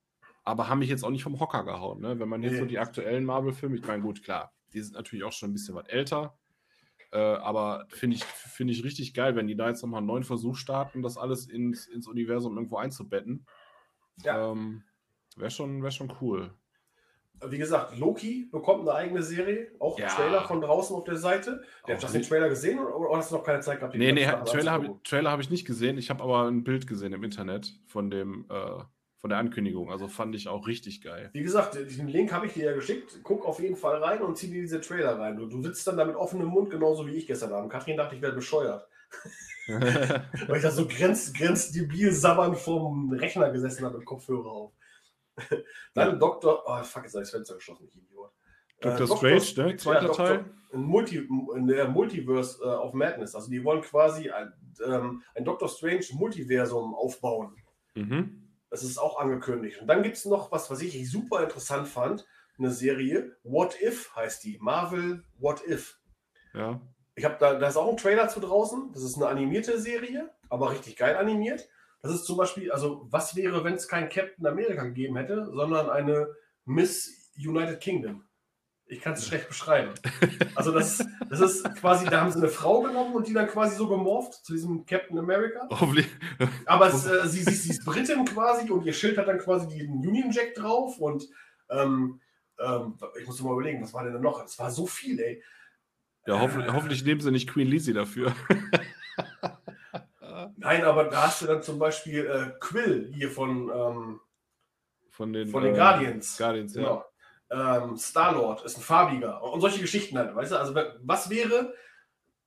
aber haben mich jetzt auch nicht vom Hocker gehauen. Ne? Wenn man jetzt nee. so die aktuellen Marvel-Filme, ich meine, gut, klar, die sind natürlich auch schon ein bisschen was älter. Äh, aber finde ich, find ich richtig geil, wenn die da jetzt nochmal einen neuen Versuch starten, das alles ins, ins Universum irgendwo einzubetten. Ja. Ähm, Wäre schon, wär schon cool. Wie gesagt, Loki bekommt eine eigene Serie, auch ja. Trailer von draußen auf der Seite. Der hast du den Trailer gesehen oder, oder, hast du noch keine Zeit gehabt? Nee, nee, Trailer habe ich, hab ich nicht gesehen. Ich habe aber ein Bild gesehen im Internet von dem, äh, von der Ankündigung. Also fand ich auch richtig geil. Wie gesagt, den Link habe ich dir ja geschickt. Guck auf jeden Fall rein und zieh dir diese Trailer rein. Du, du sitzt dann da mit offenem Mund, genauso wie ich gestern Abend. Kathrin dachte, ich werde bescheuert. Weil ich da so grenz, grenzdebil sabbernd vorm Rechner gesessen habe mit Kopfhörer auf. dann ja. Dr. Oh, fuck, jetzt habe ich das Fenster geschlossen, ich Idiot. Dr. Äh, Strange, ne? Zweiter ja, Teil. Ein Multi, der Multiverse äh, of Madness. Also die wollen quasi ein, ähm, ein Doctor Strange Multiversum aufbauen. Mhm. Das ist auch angekündigt. Und dann gibt es noch was, was ich super interessant fand. Eine Serie. What If heißt die. Marvel What If. Ja. Ich habe da, da ist auch ein Trailer zu draußen. Das ist eine animierte Serie, aber richtig geil animiert. Das ist zum Beispiel, also was wäre, wenn es kein Captain America gegeben hätte, sondern eine Miss United Kingdom. Ich kann es schlecht beschreiben. Also das, das ist quasi, da haben sie eine Frau genommen und die dann quasi so gemorpht zu diesem Captain America. Hoffentlich. Aber es, äh, sie, sie, sie, ist Britin quasi und ihr Schild hat dann quasi den Union Jack drauf und ähm, ähm, ich muss mal überlegen, was war denn da noch? Es war so viel, ey. Ja, hoff, äh, hoffentlich nehmen sie nicht Queen Lizzie dafür. Nein, aber da hast du dann zum Beispiel äh, Quill hier von, ähm, von den, von den äh, Guardians. Guardians, genau. ja ähm, Star-Lord ist ein farbiger und solche Geschichten halt, weißt du? Also was wäre,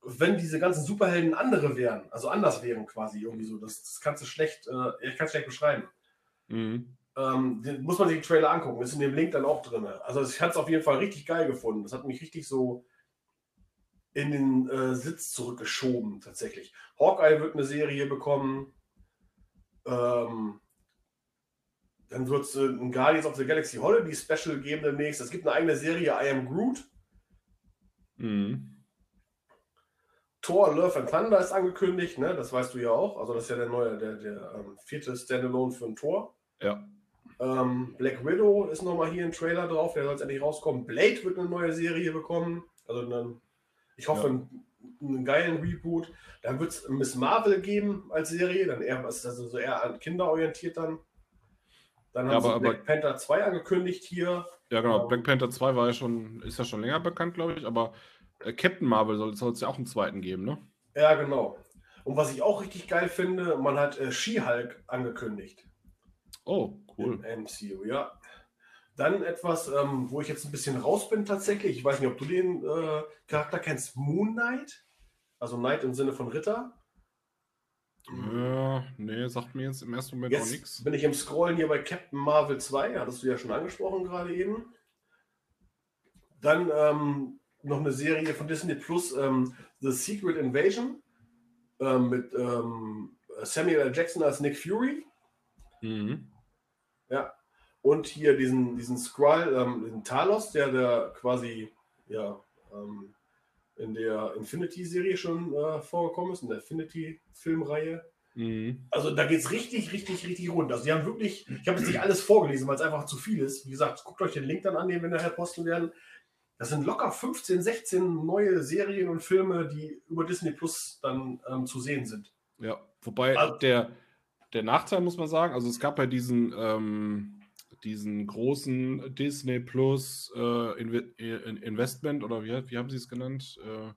wenn diese ganzen Superhelden andere wären, also anders wären quasi irgendwie so, das, das kannst du schlecht, äh, ich kann es schlecht beschreiben. Mhm. Ähm, den muss man sich den Trailer angucken, ist in dem Link dann auch drin. Also ich hatte es auf jeden Fall richtig geil gefunden. Das hat mich richtig so in den äh, Sitz zurückgeschoben, tatsächlich. Hawkeye wird eine Serie bekommen. Ähm, dann wird es äh, ein Guardians of the Galaxy Holiday Special geben demnächst. Es gibt eine eigene Serie, I Am Groot. Mhm. Thor Love and Thunder ist angekündigt, ne? das weißt du ja auch. Also, das ist ja der neue, der, der ähm, vierte Standalone für ein Tor. Ja. Ähm, Black Widow ist nochmal hier ein Trailer drauf, der soll jetzt endlich rauskommen. Blade wird eine neue Serie bekommen. Also, dann, ich hoffe, ja. einen, einen, geilen Reboot. Dann wird es Miss Marvel geben als Serie, dann eher, also so eher an Kinder orientiert dann. Dann haben ja, aber, sie Black aber, Panther 2 angekündigt hier. Ja, genau. Ähm, Black Panther 2 war ja schon, ist ja schon länger bekannt, glaube ich, aber äh, Captain Marvel soll es ja auch einen zweiten geben, ne? Ja, genau. Und was ich auch richtig geil finde, man hat äh, She-Hulk angekündigt. Oh, cool. Im MCU, ja. Dann etwas, ähm, wo ich jetzt ein bisschen raus bin tatsächlich. Ich weiß nicht, ob du den äh, Charakter kennst. Moon Knight. Also Knight im Sinne von Ritter. Ja, nee, sagt mir jetzt im ersten Moment jetzt auch nichts. Bin ich im Scrollen hier bei Captain Marvel 2, hattest du ja schon angesprochen gerade eben. Dann ähm, noch eine Serie von Disney Plus, ähm, The Secret Invasion, ähm, mit ähm, Samuel L. Jackson als Nick Fury. Mhm. Ja. Und hier diesen, diesen Skrull, ähm, den Talos, der, der quasi ja, ähm, in der Infinity-Serie schon äh, vorgekommen ist, in der Infinity-Filmreihe. Mhm. Also da geht es richtig, richtig, richtig rund. Also die haben wirklich, ich habe jetzt nicht alles vorgelesen, weil es einfach zu viel ist. Wie gesagt, guckt euch den Link dann an, den wir nachher posten werden. Das sind locker 15, 16 neue Serien und Filme, die über Disney Plus dann ähm, zu sehen sind. Ja, wobei also, der, der Nachteil muss man sagen, also es gab ja diesen, ähm, diesen großen Disney Plus äh, Investment oder wie, wie haben sie es genannt? Äh,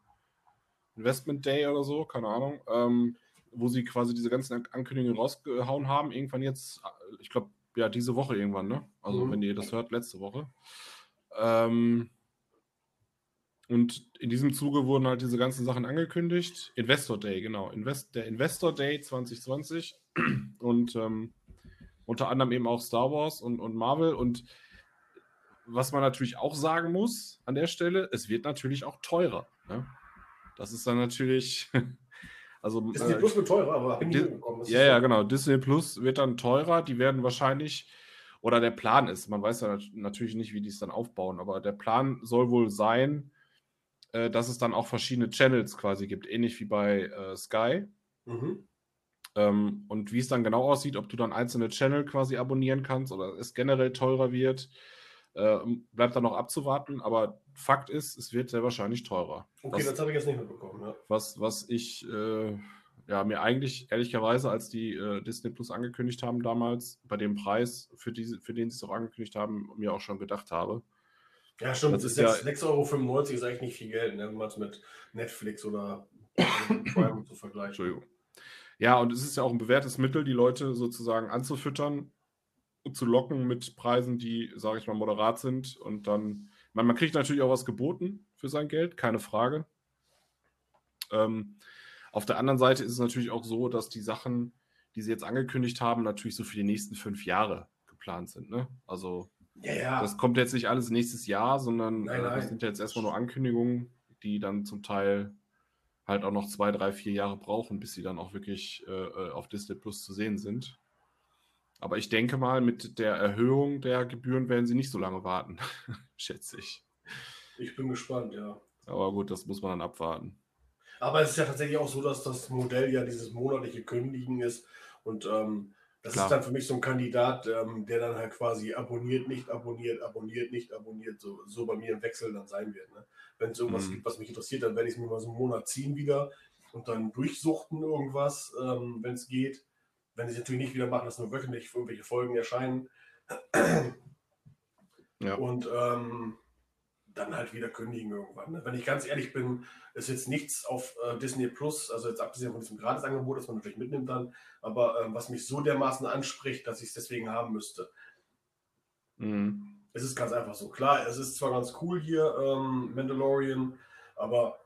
Investment Day oder so, keine Ahnung, ähm, wo sie quasi diese ganzen Ankündigungen rausgehauen haben. Irgendwann jetzt, ich glaube, ja, diese Woche irgendwann, ne? Also, mhm. wenn ihr das hört, letzte Woche. Ähm, und in diesem Zuge wurden halt diese ganzen Sachen angekündigt. Investor Day, genau. Invest, der Investor Day 2020. Und ähm, unter anderem eben auch Star Wars und, und Marvel. Und was man natürlich auch sagen muss an der Stelle, es wird natürlich auch teurer. Ne? Das ist dann natürlich. Also, Disney äh, Plus wird teurer, aber Ja, ja, genau. Disney Plus wird dann teurer. Die werden wahrscheinlich, oder der Plan ist, man weiß ja natürlich nicht, wie die es dann aufbauen, aber der Plan soll wohl sein, äh, dass es dann auch verschiedene Channels quasi gibt, ähnlich wie bei äh, Sky. Mhm. Ähm, und wie es dann genau aussieht, ob du dann einzelne Channel quasi abonnieren kannst oder es generell teurer wird, äh, bleibt dann noch abzuwarten. Aber Fakt ist, es wird sehr wahrscheinlich teurer. Okay, was, das habe ich jetzt nicht mitbekommen. Ja. Was, was ich äh, ja, mir eigentlich ehrlicherweise, als die äh, Disney Plus angekündigt haben damals, bei dem Preis, für, diese, für den sie es auch angekündigt haben, mir auch schon gedacht habe. Ja, stimmt. Das ist 6,95 ja, Euro ist eigentlich nicht viel Geld, ne, wenn man es mit Netflix oder Prime zu vergleichen. Entschuldigung. Ja, und es ist ja auch ein bewährtes Mittel, die Leute sozusagen anzufüttern zu locken mit Preisen, die, sage ich mal, moderat sind. Und dann, man, man kriegt natürlich auch was geboten für sein Geld, keine Frage. Ähm, auf der anderen Seite ist es natürlich auch so, dass die Sachen, die sie jetzt angekündigt haben, natürlich so für die nächsten fünf Jahre geplant sind. Ne? Also Ja, ja. das kommt jetzt nicht alles nächstes Jahr, sondern Nein, äh, das nein. sind ja jetzt erstmal nur Ankündigungen, die dann zum Teil halt auch noch zwei, drei, vier Jahre brauchen, bis sie dann auch wirklich äh, äh, auf Disney Plus zu sehen sind. Aber ich denke mal, mit der Erhöhung der Gebühren werden sie nicht so lange warten, schätze ich. ich bin gespannt, ja. Aber gut, das muss man dann abwarten. Aber es ist ja tatsächlich auch so, dass das Modell ja dieses monatliche Kündigen ist. Und ähm, das Klar. ist dann für mich so ein Kandidat, ähm, der dann halt quasi abonniert, nicht abonniert, abonniert, nicht abonniert, so, so bei mir im Wechsel dann sein wird. Ne? Wenn es irgendwas Mhm. gibt, was mich interessiert, dann werde ich es mir mal so einen Monat ziehen wieder und dann durchsuchten irgendwas, ähm, wenn es geht. Wenn sie es natürlich nicht wieder machen, dass nur wöchentlich irgendwelche Folgen erscheinen. Ja. Und ähm, dann halt wieder kündigen irgendwann. Ne? Wenn ich ganz ehrlich bin, ist jetzt nichts auf äh, Disney Plus, also jetzt abgesehen von diesem Gratisangebot, das man natürlich mitnimmt dann, aber ähm, was mich so dermaßen anspricht, dass ich es deswegen haben müsste. Mhm. Es ist ganz einfach so. Klar, es ist zwar ganz cool hier, ähm, Mandalorian, aber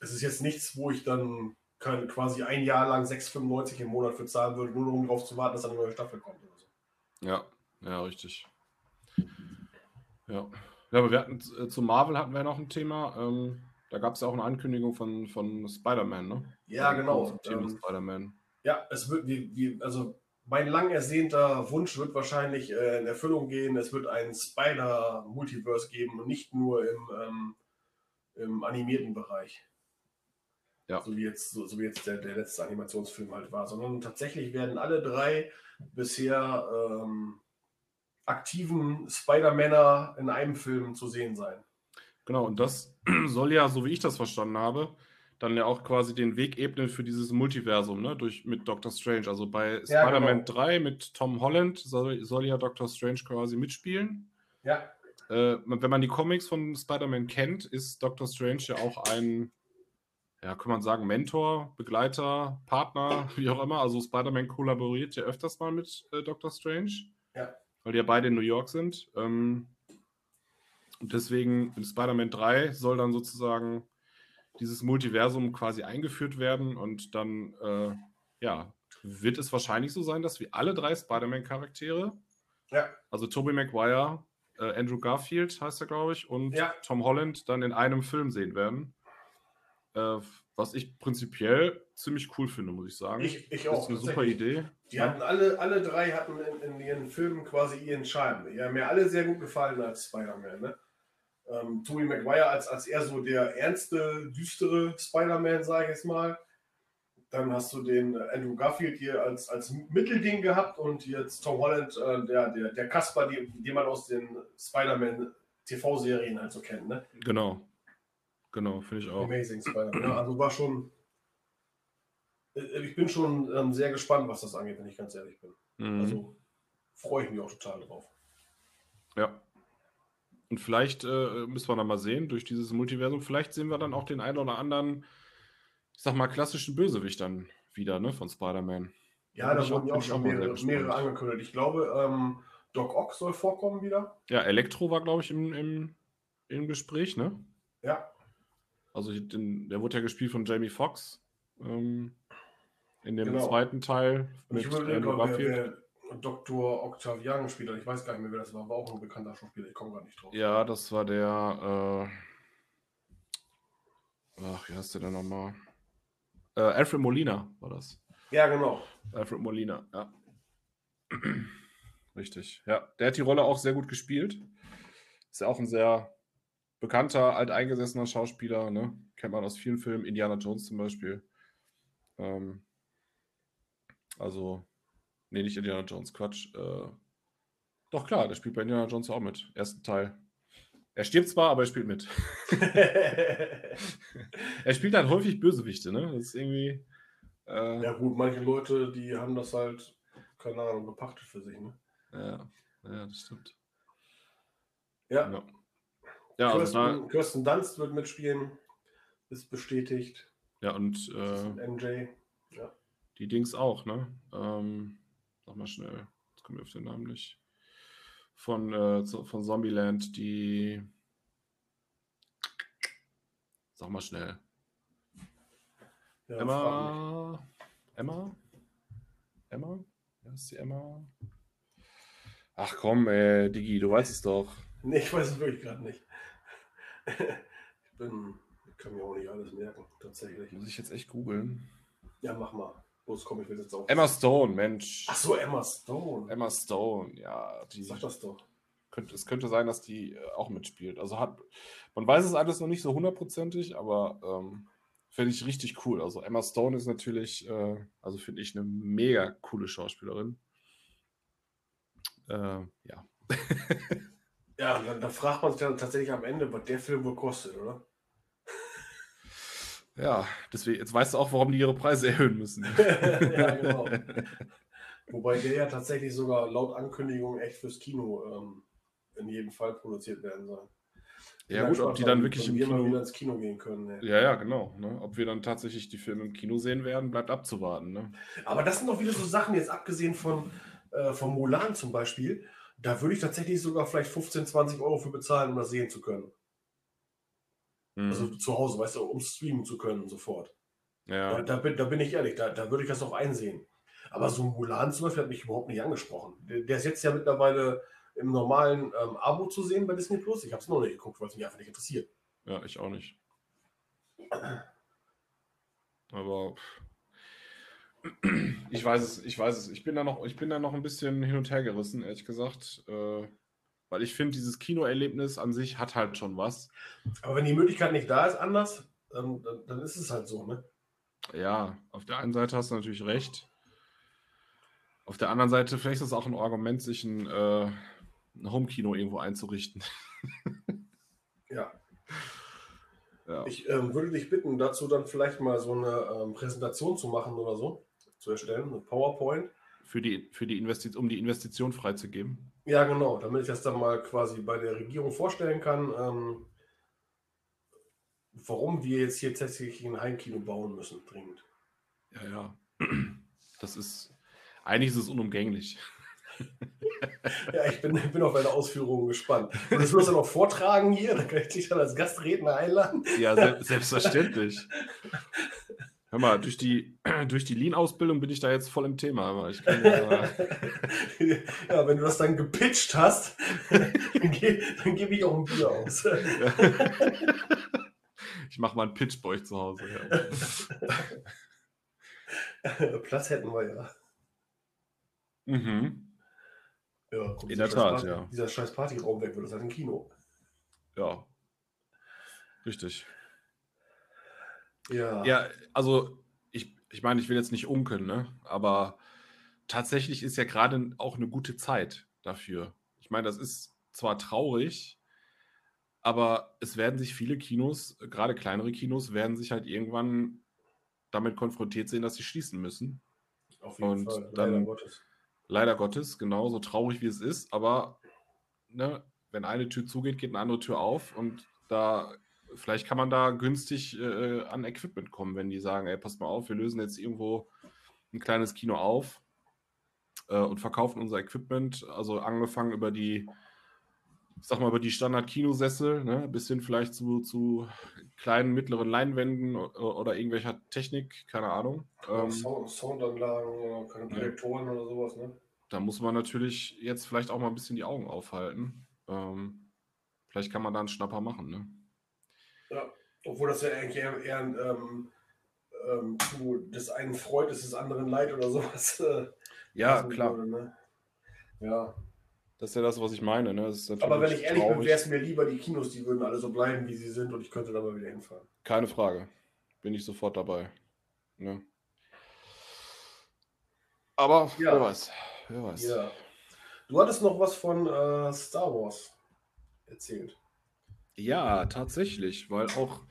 es ist jetzt nichts, wo ich dann kann, quasi ein Jahr lang 6,95 im Monat für zahlen würde, nur um darauf zu warten, dass eine neue Staffel kommt oder so. Ja, ja, richtig. Ja. Ja, aber wir hatten äh, zu Marvel hatten wir noch ein Thema. Ähm, da gab es ja auch eine Ankündigung von, von Spider-Man, ne? Ja, genau. Zum Thema Ähm, Spider-Man. Ja, es wird, wie, wie, also mein lang ersehnter Wunsch wird wahrscheinlich äh, in Erfüllung gehen. Es wird ein Spider-Multiverse geben und nicht nur im, ähm, im animierten Bereich. Ja. So wie jetzt, so, so wie jetzt der, der letzte Animationsfilm halt war, sondern tatsächlich werden alle drei bisher ähm, aktiven Spider-Männer in einem Film zu sehen sein. Genau, und das soll ja, so wie ich das verstanden habe, dann ja auch quasi den Weg ebnen für dieses Multiversum, ne? Durch, mit Doctor Strange. Also bei Ja, Spider-Man genau. 3 mit Tom Holland soll, soll ja Doctor Strange quasi mitspielen. Ja, Äh, wenn man die Comics von Spider-Man kennt, ist Doctor Strange ja auch ein, ja, kann man sagen, Mentor, Begleiter, Partner, wie auch immer. Also Spider-Man kollaboriert ja öfters mal mit äh, Doctor Strange. Ja. Weil die ja beide in New York sind. Ähm, und deswegen in Spider-Man 3 soll dann sozusagen dieses Multiversum quasi eingeführt werden und dann, äh, ja, wird es wahrscheinlich so sein, dass wir alle drei Spider-Man-Charaktere, ja, also Tobey Maguire, äh, Andrew Garfield heißt er, glaube ich, und Ja. Tom Holland dann in einem Film sehen werden. Äh, was ich prinzipiell ziemlich cool finde, muss ich sagen. ich, ich das auch. ist eine super. Idee. Die hatten alle, alle drei hatten in, in ihren Filmen quasi ihren Charme. Die haben mir alle sehr gut gefallen als Spider-Man. Ne? Ähm, Tobey Maguire als, als eher so der ernste, düstere Spider-Man, sage ich jetzt mal. Dann hast du den äh, Andrew Garfield hier als, als Mittelding gehabt und jetzt Tom Holland, äh, der, der, der Kasper, den, den man aus den Spider-Man TV-Serien halt so kennt. Ne? Genau. Genau, finde ich auch. Amazing Spider-Man. Also war schon. Äh, Ich bin schon ähm, sehr gespannt, was das angeht, wenn ich ganz ehrlich bin. Mhm. Also freue ich mich auch total drauf. Ja. Und vielleicht äh, müssen wir dann mal sehen, durch dieses Multiversum, vielleicht sehen wir dann auch den einen oder anderen, ich sag mal, klassischen Bösewicht dann wieder, ne, von Spider-Man. Ja, da wurden ja auch schon mehrere, mehrere angekündigt. Ich glaube, ähm, Doc Ock soll vorkommen wieder. Ja, Elektro war, glaube ich, im, im, im Gespräch, ne? Ja, Also den, der wurde ja gespielt von Jamie Foxx ähm, in dem Genau. zweiten Teil und ich mit überlege, Andrew wer, wer Dr. Octavian gespielt hat. Ich weiß gar nicht mehr, wer das war. War auch ein bekannter Schauspieler. Ich komme gar nicht drauf. Ja, das war der. Äh, ach, wie heißt der denn nochmal? Äh, Alfred Molina war das. Ja, genau. Alfred Molina, ja. Richtig. Ja, der hat die Rolle auch sehr gut gespielt. Ist ja auch ein sehr bekannter, alteingesessener Schauspieler, ne? Kennt man aus vielen Filmen, Indiana Jones zum Beispiel. Ähm, also, nee, nicht Indiana Jones, Quatsch. Äh, doch klar, der spielt bei Indiana Jones auch mit. Ersten Teil. Er stirbt zwar, aber er spielt mit. er spielt halt häufig Bösewichte, ne? Das ist irgendwie. Äh, ja, gut, manche Leute, die haben das halt, keine Ahnung, gepachtet für sich. Ne? Ja, ja, das stimmt. Ja, Ja, ja also Kirsten, Kirsten Dunst wird mitspielen. Ist bestätigt. ja und äh, MJ. Ja. Die Dings auch, ne? Ähm, sag mal schnell. Jetzt komme auf den Namen nicht. Von, äh, von Zombieland, die. Sag mal schnell. Ja, Emma. Emma? Emma? Ja, ist die Emma? Ach komm, ey, Digi, du weißt es doch. Nee, ich weiß es wirklich gerade nicht. ich bin. Ich kann mir auch nicht alles merken, tatsächlich. Muss ich jetzt echt googeln? Ja, mach mal. Los, komm, ich will jetzt auch. Emma Stone, Mensch. Ach so, Emma Stone. Emma Stone, ja. Die, Sag das doch. Könnte, es könnte sein, dass die äh, auch mitspielt. Also hat. Man weiß es alles noch nicht so hundertprozentig, aber ähm, finde ich richtig cool. Also Emma Stone ist natürlich, äh, also finde ich eine mega coole Schauspielerin. Äh, ja. ja, da, da, fragt man sich dann tatsächlich am Ende, was der Film wohl kostet, oder? Ja, deswegen, jetzt weißt du auch, warum die ihre Preise erhöhen müssen. ja, genau. Wobei der ja tatsächlich sogar laut Ankündigung echt fürs Kino ähm, in jedem Fall produziert werden soll. Ja, gut, ob die dann wirklich im Kino, wieder ins Kino gehen können. Ne? Ja, ja, genau. Ne? Ob wir dann tatsächlich die Filme im Kino sehen werden, bleibt abzuwarten. Ne? Aber das sind doch wieder so Sachen, jetzt abgesehen von, äh, von Mulan zum Beispiel, da würde ich tatsächlich sogar vielleicht 15, 20 Euro für bezahlen, um das sehen zu können. Mhm. Also zu Hause, weißt du, um streamen zu können sofort. Ja. Da, da, bin, da bin ich ehrlich, da, da würde ich das auch einsehen. Aber so ein Mulan zum Beispiel hat mich überhaupt nicht angesprochen. Der, der ist jetzt ja mittlerweile im normalen ähm, Abo zu sehen bei Disney Plus. Ich habe es noch nicht geguckt, weil es mich einfach nicht interessiert. Ja, ich auch nicht. Aber ich weiß es, ich weiß es. Ich bin da noch, ich bin da noch ein bisschen hin und her gerissen, ehrlich gesagt. Äh, weil ich finde, dieses Kinoerlebnis an sich hat halt schon was. Aber wenn die Möglichkeit nicht da ist, anders, dann, dann, dann ist es halt so, ne? Ja, auf der einen Seite hast du natürlich recht. Auf der anderen Seite, vielleicht ist es auch ein Argument, sich ein äh, ein Homekino irgendwo einzurichten. ja. ja. Ich ähm, würde dich bitten, dazu dann vielleicht mal so eine ähm, Präsentation zu machen oder so, zu erstellen, eine PowerPoint. Für die, für die Investi um die Investition freizugeben. Ja, genau, damit ich das dann mal quasi bei der Regierung vorstellen kann, ähm, warum wir jetzt hier tatsächlich ein Heimkino bauen müssen, dringend. Ja, ja. Das ist, eigentlich ist es unumgänglich. ja, ich bin, bin auf deine Ausführungen gespannt. Und das wirst du noch vortragen hier, dann kann ich dich dann als Gastredner einladen. Ja, se selbstverständlich. Hör mal, durch die, durch die Lean-Ausbildung bin ich da jetzt voll im Thema. Ja, ja, wenn du das dann gepitcht hast, dann, ge dann gebe ich auch ein Bier aus. ich mache mal einen Pitch bei euch zu Hause. Ja. Platz hätten wir ja. Mhm. Ja, in der Tat, Party, ja. Dieser scheiß Partyraum weg wird, das heißt ein Kino. Ja. Richtig. Ja. Ja, also ich, ich meine, ich will jetzt nicht unkeln, ne? aber tatsächlich ist ja gerade auch eine gute Zeit dafür. Ich meine, das ist zwar traurig, aber es werden sich viele Kinos, gerade kleinere Kinos, werden sich halt irgendwann damit konfrontiert sehen, dass sie schließen müssen. Auf jeden Und Fall, dann, Gottes. Leider Gottes, genau, so traurig wie es ist, aber ne, wenn eine Tür zugeht, geht eine andere Tür auf und da vielleicht kann man da günstig äh, an Equipment kommen, wenn die sagen, ey, passt mal auf, wir lösen jetzt irgendwo ein kleines Kino auf äh, und verkaufen unser Equipment, also angefangen über die, ich sag mal, über die Standard-Kinosessel, ne, bis hin vielleicht zu, zu kleinen, mittleren Leinwänden oder, oder irgendwelcher Technik, keine Ahnung. Ähm, Sound, Soundanlagen, keine Projektoren ja. oder sowas, ne? Da muss man natürlich jetzt vielleicht auch mal ein bisschen die Augen aufhalten. Ähm, vielleicht kann man da einen Schnapper machen, ne? Ja, obwohl das ja eigentlich eher, eher ein ähm, ähm, des einen Freud ist des anderen Leid oder sowas. Äh, ja, klar. Würde, ne? Ja. Das ist ja das, was ich meine. Ne? Aber wenn ich ehrlich traurig. bin, wäre es mir lieber, die Kinos, die würden alle so bleiben, wie sie sind und ich könnte da mal wieder hinfahren. Keine Frage. Bin ich sofort dabei. Ne? Aber ja. wer weiß. Wer weiß. Ja. Du hattest noch was von äh, Star Wars erzählt. Ja, tatsächlich, weil auch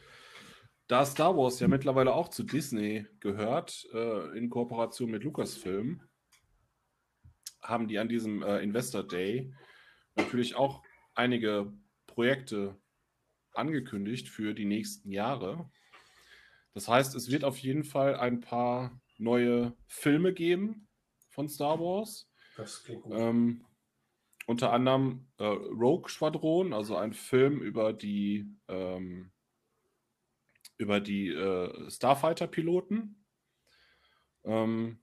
da Star Wars ja mittlerweile auch zu Disney gehört, äh, in Kooperation mit Lucasfilm, haben die an diesem äh, Investor Day natürlich auch einige Projekte angekündigt für die nächsten Jahre. Das heißt, es wird auf jeden Fall ein paar neue Filme geben von Star Wars. Das klingt gut. Ähm, unter anderem äh, Rogue Schwadron, also ein Film über die ähm, über die äh, Starfighter-Piloten. Ähm,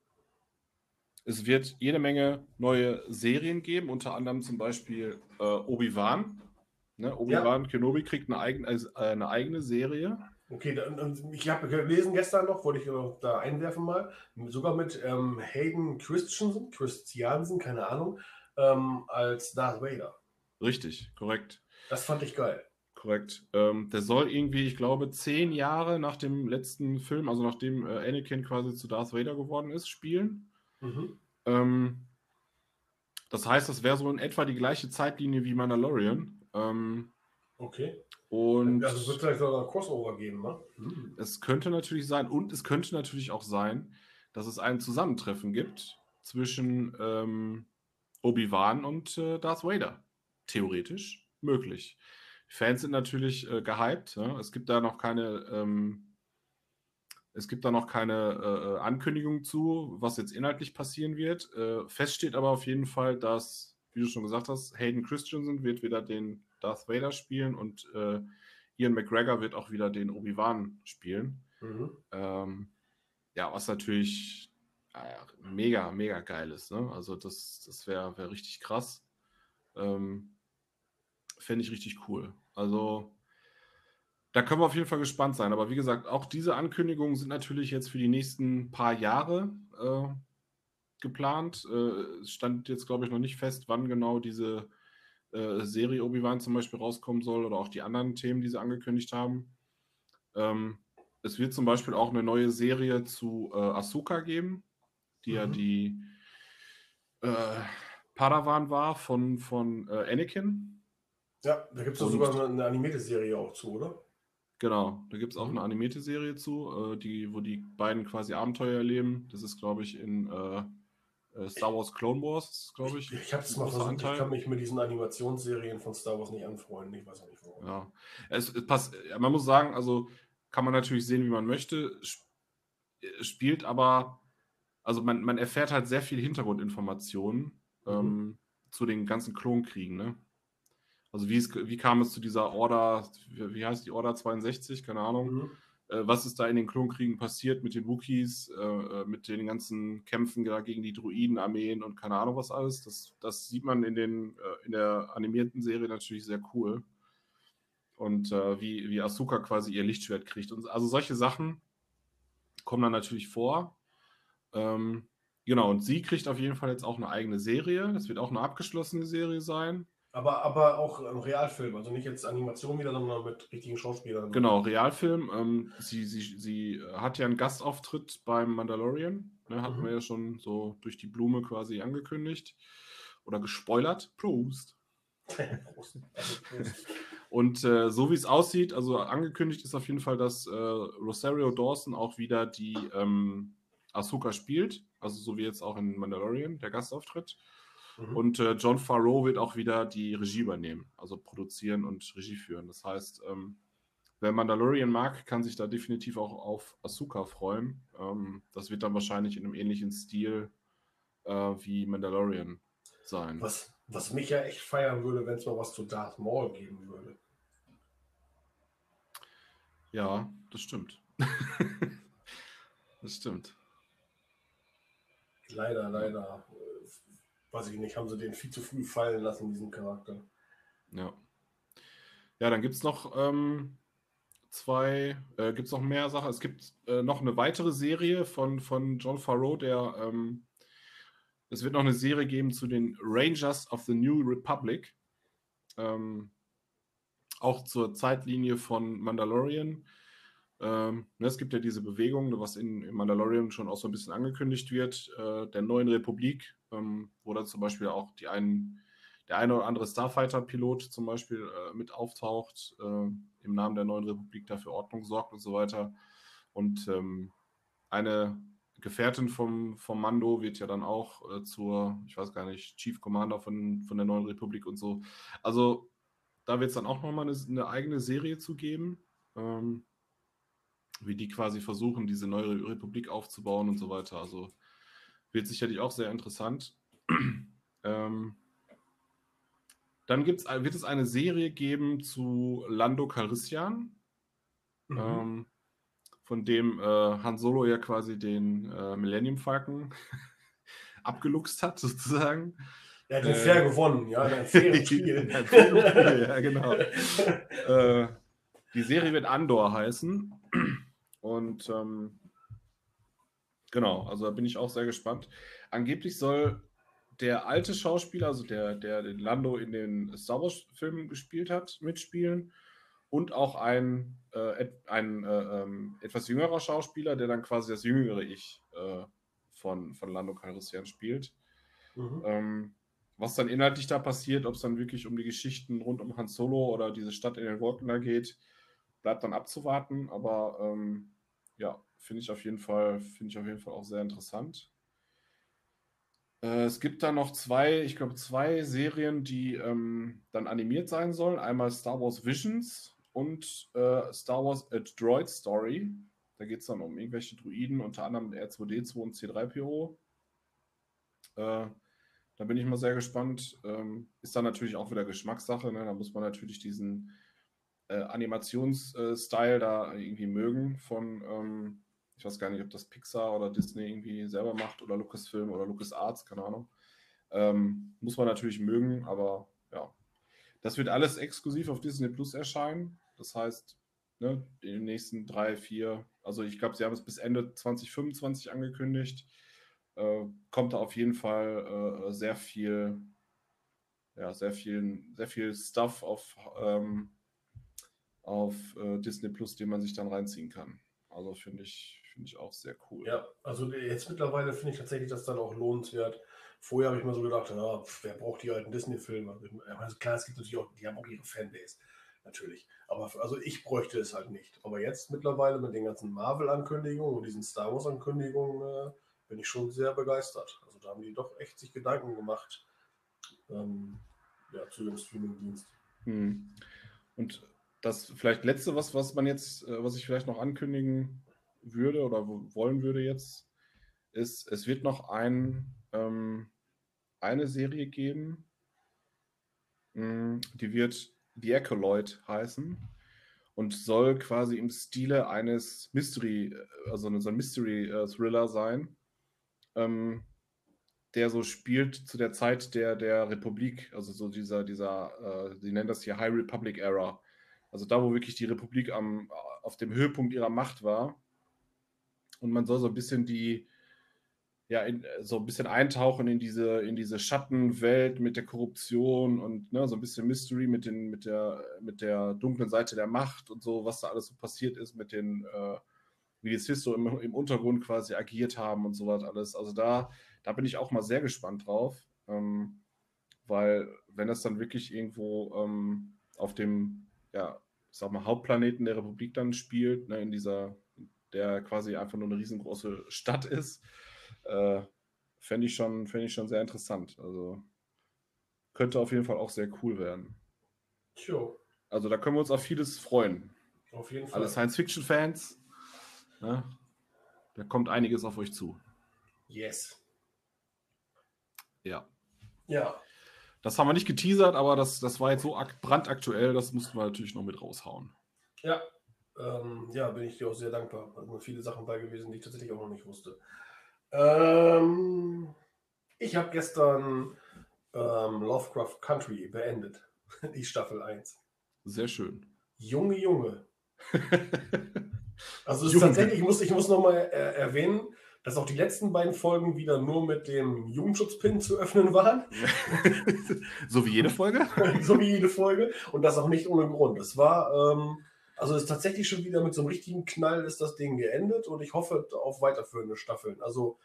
es wird jede Menge neue Serien geben, unter anderem zum Beispiel äh, Obi-Wan. Ne? Obi-Wan ja. Kenobi kriegt eine eigene, äh, eine eigene Serie. Okay, ich habe gelesen gestern noch, wollte ich da einwerfen mal, sogar mit ähm, Hayden Christensen, Christiansen, keine Ahnung, ähm, als Darth Vader. Richtig, korrekt. Das fand ich geil. Korrekt. Ähm, der soll irgendwie, ich glaube, zehn Jahre nach dem letzten Film, also nachdem äh, Anakin quasi zu Darth Vader geworden ist, spielen. Mhm. Ähm, das heißt, das wäre so in etwa die gleiche Zeitlinie wie Mandalorian. Ähm, okay. Und also es wird vielleicht sogar ein Crossover geben, ne? Mhm. Es könnte natürlich sein, und es könnte natürlich auch sein, dass es ein Zusammentreffen gibt zwischen ähm, Obi-Wan und äh, Darth Vader. Theoretisch möglich. Die Fans sind natürlich äh, gehypt. Ja? Es gibt da noch keine, ähm, es gibt da noch keine äh, äh, Ankündigung zu, was jetzt inhaltlich passieren wird. Äh, fest steht aber auf jeden Fall, dass, wie du schon gesagt hast, Hayden Christensen wird wieder den Darth Vader spielen und äh, Ian McGregor wird auch wieder den Obi-Wan spielen. Mhm. Ähm, ja, was natürlich mega, mega geil ist. Ne? Also das, das wäre wär richtig krass. Ähm, Fände ich richtig cool. Also da können wir auf jeden Fall gespannt sein. Aber wie gesagt, auch diese Ankündigungen sind natürlich jetzt für die nächsten paar Jahre äh, geplant. Äh, es stand jetzt, glaube ich, noch nicht fest, wann genau diese äh, Serie Obi-Wan zum Beispiel rauskommen soll oder auch die anderen Themen, die sie angekündigt haben. Ähm, es wird zum Beispiel auch eine neue Serie zu äh, Ahsoka geben, die mhm. ja die äh, Padawan war von, von äh, Anakin. Ja, da gibt es sogar eine animierte Serie auch zu, oder? Genau, da gibt es auch mhm. eine animierte Serie zu, äh, die, wo die beiden quasi Abenteuer erleben. Das ist, glaube ich, in äh, äh Star Wars Clone Wars, glaube ich. Ich, ich habe es mal versucht, Anteil. ich kann mich mit diesen Animationsserien von Star Wars nicht anfreunden. Ich weiß auch nicht warum. Ja, es, es passt. Man muss sagen, also kann man natürlich sehen, wie man möchte. Äh, spielt aber, also man, man erfährt halt sehr viel Hintergrundinformationen mhm. ähm, zu den ganzen Klonkriegen, ne? Also wie, es, wie kam es zu dieser Order, wie heißt die Order 62, keine Ahnung. Mhm. Äh, was ist da in den Klonkriegen passiert mit den Wookies, äh, äh, mit den ganzen Kämpfen gegen die Druidenarmeen und keine Ahnung was alles. Das, das sieht man in, den, äh, in der animierten Serie natürlich sehr cool. Und äh, wie, wie Asuka quasi ihr Lichtschwert kriegt. Und, also solche Sachen kommen dann natürlich vor. Ähm, genau, und sie kriegt auf jeden Fall jetzt auch eine eigene Serie. Das wird auch eine abgeschlossene Serie sein. Aber, aber auch ein Realfilm, also nicht jetzt Animation wieder, sondern mit richtigen Schauspielern. Genau, Realfilm. Ähm, sie, sie, sie hat ja einen Gastauftritt beim Mandalorian. Ne, hatten mhm. wir ja schon so durch die Blume quasi angekündigt oder gespoilert. Prost. Prost. Und äh, so wie es aussieht, also angekündigt ist auf jeden Fall, dass äh, Rosario Dawson auch wieder die ähm, Ahsoka spielt. Also so wie jetzt auch in Mandalorian, der Gastauftritt. Mhm. Und äh, John Farrow wird auch wieder die Regie übernehmen, also produzieren und Regie führen. Das heißt, ähm, wer Mandalorian mag, kann sich da definitiv auch auf Asuka freuen. Ähm, das wird dann wahrscheinlich in einem ähnlichen Stil äh, wie Mandalorian sein. Was, was mich ja echt feiern würde, wenn es mal was zu Darth Maul geben würde. Ja, das stimmt. das stimmt. Leider, leider weiß ich nicht, haben sie den viel zu früh fallen lassen, diesen Charakter. Ja. Ja, dann gibt es noch ähm, zwei, äh, gibt es noch mehr Sachen. Es gibt äh, noch eine weitere Serie von, von John Farrow, der ähm, es wird noch eine Serie geben zu den Rangers of the New Republic. Ähm, auch zur Zeitlinie von Mandalorian. Ähm, ne, es gibt ja diese Bewegung, was in, in, Mandalorian schon auch so ein bisschen angekündigt wird, äh, der neuen Republik, ähm, wo dann zum Beispiel auch die einen, der eine oder andere Starfighter-Pilot zum Beispiel äh, mit auftaucht, äh, im Namen der neuen Republik dafür Ordnung sorgt und so weiter. Und ähm, eine Gefährtin vom, vom Mando wird ja dann auch äh, zur, ich weiß gar nicht, Chief Commander von, von der neuen Republik und so. Also da wird es dann auch nochmal eine, eine eigene Serie zu geben. Ähm, wie die quasi versuchen, diese neue Republik aufzubauen und so weiter. Also wird sicherlich auch sehr interessant. ähm, dann gibt's, wird es eine Serie geben zu Lando Calrissian, mhm. ähm, von dem äh, Han Solo ja quasi den äh, Millennium Falcon abgeluchst hat, sozusagen. Er hat den äh, fair gewonnen, ja, ein faires Spiel. ja, genau. äh, die Serie wird Andor heißen. Und ähm, genau, also da bin ich auch sehr gespannt. Angeblich soll der alte Schauspieler, also der, der den Lando in den Star Wars-Filmen gespielt hat, mitspielen. Und auch ein, äh, ein äh, ähm, etwas jüngerer Schauspieler, der dann quasi das jüngere Ich äh, von, von Lando Calrissian spielt. Mhm. Ähm, was dann inhaltlich da passiert, ob es dann wirklich um die Geschichten rund um Han Solo oder diese Stadt in den Wolken da geht, bleibt dann abzuwarten. Aber ähm, ja, finde ich auf jeden Fall, finde ich auf jeden Fall auch sehr interessant. Äh, es gibt da noch zwei, ich glaube, zwei Serien, die ähm, dann animiert sein sollen. Einmal Star Wars Visions und äh, Star Wars A Droid Story. Da geht es dann um irgendwelche Druiden, unter anderem R2D2 und C3PO. Äh, da bin ich mal sehr gespannt. Ähm, ist dann natürlich auch wieder Geschmackssache. Ne? Da muss man natürlich diesen äh, Animationsstil da irgendwie mögen von, ähm, ich weiß gar nicht, ob das Pixar oder Disney irgendwie selber macht oder Lucasfilm oder LucasArts, keine Ahnung. Ähm, muss man natürlich mögen, aber ja. Das wird alles exklusiv auf Disney Plus erscheinen. Das heißt, ne, in den nächsten drei, vier, also ich glaube, sie haben es bis Ende 2025 angekündigt äh, kommt da auf jeden Fall äh, sehr viel, ja, sehr viel, sehr viel Stuff auf, ähm, auf äh, Disney Plus, den man sich dann reinziehen kann. Also finde ich, finde ich auch sehr cool. Ja, also jetzt mittlerweile finde ich tatsächlich das dann auch lohnenswert. Vorher habe ich mir so gedacht, ja, wer braucht die alten Disney-Filme? Also klar, es gibt natürlich auch, die haben auch ihre Fanbase, natürlich. Aber also ich bräuchte es halt nicht. Aber jetzt mittlerweile mit den ganzen Marvel-Ankündigungen und diesen Star Wars-Ankündigungen äh, bin ich schon sehr begeistert. Also da haben die doch echt sich Gedanken gemacht ähm, ja, zu dem Streaming-Dienst. Hm. Und das vielleicht letzte, was, was man jetzt, äh, was ich vielleicht noch ankündigen würde oder wollen würde jetzt, ist, es wird noch ein, ähm, eine Serie geben, hm, die wird The Acolyte heißen und soll quasi im Stile eines Mystery, äh, also so ein Mystery-Thriller äh, sein ähm, der so spielt zu der Zeit der, der Republik, also so dieser, dieser, äh, sie nennen das hier High Republic Era. Also da, wo wirklich die Republik am, auf dem Höhepunkt ihrer Macht war. Und man soll so ein bisschen die, ja, in, so ein bisschen eintauchen in diese, in diese Schattenwelt mit der Korruption und ne, so ein bisschen Mystery mit, den, mit, der, mit der dunklen Seite der Macht und so, was da alles so passiert ist mit den äh, wie die Sith so im, im Untergrund quasi agiert haben und sowas alles. Also da, da bin ich auch mal sehr gespannt drauf, ähm, weil wenn das dann wirklich irgendwo ähm, auf dem, ja, ich sag mal, Hauptplaneten der Republik dann spielt, ne, in dieser, der quasi einfach nur eine riesengroße Stadt ist, äh, fände ich, schon, fänd ich schon sehr interessant. Also könnte auf jeden Fall auch sehr cool werden. Sure. Also da können wir uns auf vieles freuen. Auf jeden Fall. Alle Science-Fiction-Fans, Ne? Da kommt einiges auf euch zu. Yes. Ja. Ja. Das haben wir nicht geteasert, aber das, das war jetzt so brandaktuell, das mussten wir natürlich noch mit raushauen. Ja, ähm, ja, bin ich dir auch sehr dankbar. Da sind viele Sachen bei gewesen, die ich tatsächlich auch noch nicht wusste. Ähm, ich habe gestern ähm, Lovecraft Country beendet. Die Staffel 1. Sehr schön. Junge, Junge. Also ist tatsächlich, ich muss, ich muss nochmal äh, erwähnen, dass auch die letzten beiden Folgen wieder nur mit dem Jugendschutzpin zu öffnen waren. so wie jede Folge? so wie jede Folge. Und das auch nicht ohne Grund. Es war, ähm, also es ist tatsächlich schon wieder mit so einem richtigen Knall ist das Ding geendet und ich hoffe auf weiterführende Staffeln. Also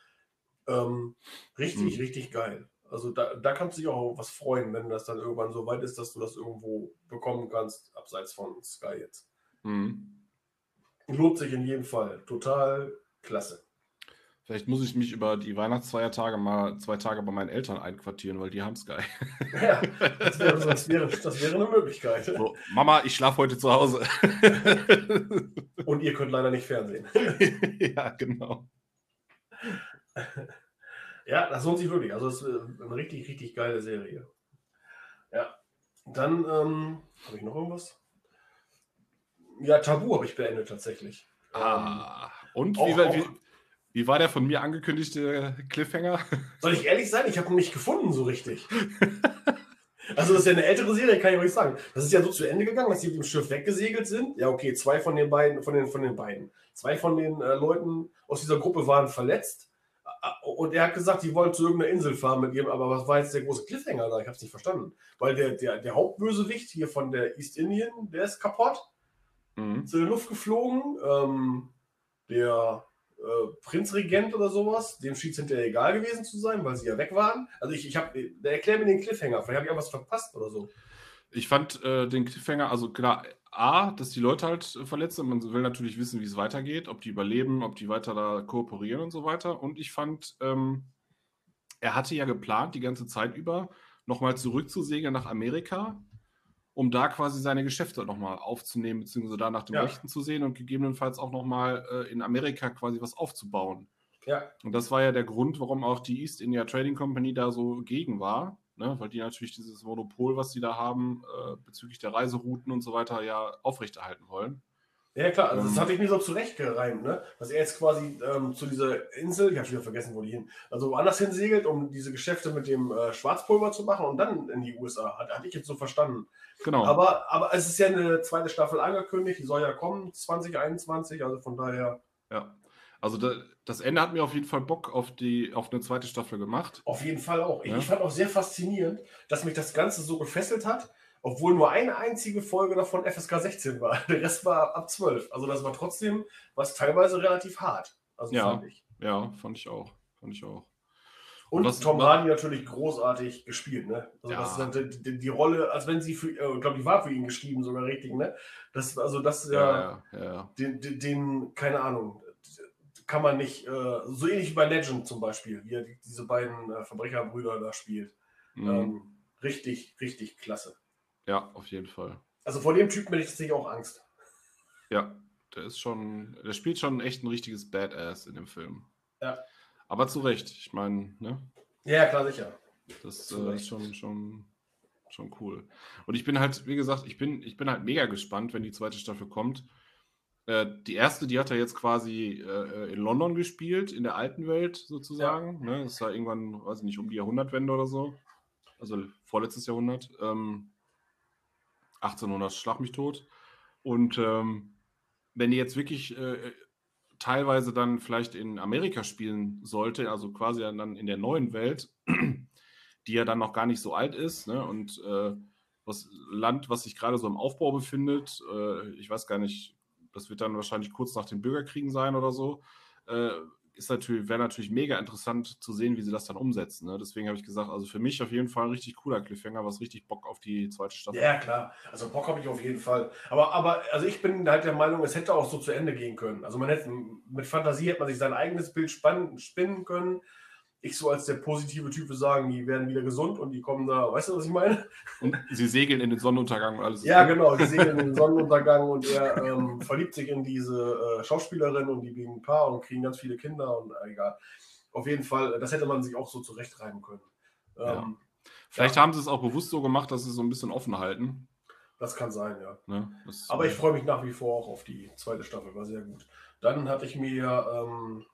ähm, richtig, mhm. richtig geil. Also da, da kannst du dich auch was freuen, wenn das dann irgendwann so weit ist, dass du das irgendwo bekommen kannst, abseits von Sky jetzt. Mhm. Lohnt sich in jedem Fall. Total klasse. Vielleicht muss ich mich über die Weihnachtsfeiertage mal zwei Tage bei meinen Eltern einquartieren, weil die haben Sky. Ja, das wäre, das wäre, das wäre eine Möglichkeit. So, Mama, ich schlafe heute zu Hause. Und ihr könnt leider nicht Fernsehen. Ja, genau. Ja, das lohnt sich wirklich. Also, es ist äh, eine richtig, richtig geile Serie. Ja. Dann ähm, habe ich noch irgendwas? Ja, Tabu habe ich beendet tatsächlich. Ah, und auch- wie, auch- wie, wie war der von mir angekündigte Cliffhanger? Soll ich ehrlich sein? Ich habe ihn nicht gefunden so richtig. Also, das ist ja eine ältere Serie, kann ich euch sagen. Das ist ja so zu Ende gegangen, dass sie mit dem Schiff weggesegelt sind. Ja, okay, zwei von den beiden, von den, von den beiden. Zwei von den äh, Leuten aus dieser Gruppe waren verletzt. Und er hat gesagt, die wollen zu irgendeiner Insel fahren mit ihrem, aber was war jetzt der große Cliffhanger da? Ich habe es nicht verstanden. Weil der, der, der Hauptbösewicht hier von der East Indian, der ist kaputt. Mhm. in die Luft geflogen. Ähm, der äh, Prinzregent oder sowas, dem schien es hinterher egal gewesen zu sein, weil sie ja weg waren. Also ich, ich habe, erklär mir den Cliffhanger, vielleicht habe ich irgendwas verpasst oder so. Ich fand äh, den Cliffhanger, also klar, A, dass die Leute halt äh, verletzt sind. Man will natürlich wissen, wie es weitergeht, ob die überleben, ob die weiter da kooperieren und so weiter. Und ich fand, ähm, er hatte ja geplant, die ganze Zeit über, nochmal zurückzusegeln nach Amerika, um da quasi seine Geschäfte nochmal aufzunehmen, beziehungsweise da nach den Ja. Rechten zu sehen und gegebenenfalls auch nochmal äh, in Amerika quasi was aufzubauen. Ja, Und das war ja der Grund, warum auch die East India Trading Company da so gegen war, ne? weil die natürlich dieses Monopol, was sie da haben, äh, bezüglich der Reiserouten und so weiter, ja aufrechterhalten wollen. Ja klar, also das Ähm. hatte ich mir so zurechtgereimt, ne? dass er jetzt quasi ähm, zu dieser Insel, ich habe schon wieder vergessen, wo die hin, also woanders hin segelt, um diese Geschäfte mit dem äh, Schwarzpulver zu machen und dann in die USA. Hat, hatte ich jetzt so verstanden. Genau. Aber, aber es ist ja eine zweite Staffel angekündigt, die soll ja kommen, 2021, also von daher ja. Also da, das Ende hat mir auf jeden Fall Bock auf, die, auf eine zweite Staffel gemacht. Auf jeden Fall auch. Ich, Ja. ich fand auch sehr faszinierend, dass mich das Ganze so gefesselt hat, obwohl nur eine einzige Folge davon FSK 16 war. Der Rest war ab 12. Also das war trotzdem was teilweise relativ hart. Also Ja. fand ich. Ja, fand ich auch. Fand ich auch. Und was- Tom Hardy natürlich großartig gespielt, ne? Also Ja. das ist halt die, die Rolle, als wenn sie für, äh, ich glaube, die war für ihn geschrieben, sogar richtig, ne? Das, also das ist ja, Ja, ja. Den, den, den, keine Ahnung, kann man nicht, äh, so ähnlich wie bei Legend zum Beispiel, wie er die- diese beiden äh, Verbrecherbrüder da spielt. Mhm. Ähm, richtig, richtig klasse. Ja, auf jeden Fall. Also vor dem Typen hätte ich tatsächlich auch Angst. Ja, der ist schon, der spielt schon echt ein richtiges Badass in dem Film. Ja. Aber zu Recht. Ich meine, ne? Ja, ja, klar, sicher. Das äh, ist schon, schon, schon cool. Und ich bin halt, wie gesagt, ich bin, ich bin halt mega gespannt, wenn die zweite Staffel kommt. Äh, die erste, die hat er jetzt quasi äh, in London gespielt, in der alten Welt sozusagen. Ne? Das war irgendwann, weiß ich nicht, um die Jahrhundertwende oder so. Also vorletztes Jahrhundert. Ähm, 1800 Schlag mich tot. Und ähm, wenn die jetzt wirklich äh, teilweise dann vielleicht in Amerika spielen sollte, also quasi dann in der neuen Welt, die ja dann noch gar nicht so alt ist, ne? und äh, was Land, was sich gerade so im Aufbau befindet, äh, ich weiß gar nicht, das wird dann wahrscheinlich kurz nach den Bürgerkriegen sein oder so, äh, ist natürlich, wäre natürlich mega interessant zu sehen, wie sie das dann umsetzen. Ne? Deswegen habe ich gesagt, also für mich auf jeden Fall ein richtig cooler Cliffhanger, was richtig Bock auf die zweite Staffel. Ja, klar. Also Bock habe ich auf jeden Fall. Aber, aber also ich bin halt der Meinung, es hätte auch so zu Ende gehen können. Also man hätte mit Fantasie hätte man sich sein eigenes Bild spannen, spinnen können. Ich so als der positive Typ würde sagen, die werden wieder gesund und die kommen da, weißt du, was ich meine? Und sie segeln in den Sonnenuntergang und alles. Ja, gut. genau. Die segeln in den Sonnenuntergang und er ähm, verliebt sich in diese äh, Schauspielerin und die liegen ein Paar und kriegen ganz viele Kinder und äh, egal. Auf jeden Fall, das hätte man sich auch so zurechtreiben können. Ähm, Ja. Vielleicht haben sie es auch bewusst so gemacht, dass sie so ein bisschen offen halten. Das kann sein, ja. Ne? Das, Aber äh, ich freue mich nach wie vor auch auf die zweite Staffel, war sehr gut. Dann hatte ich mir, ähm,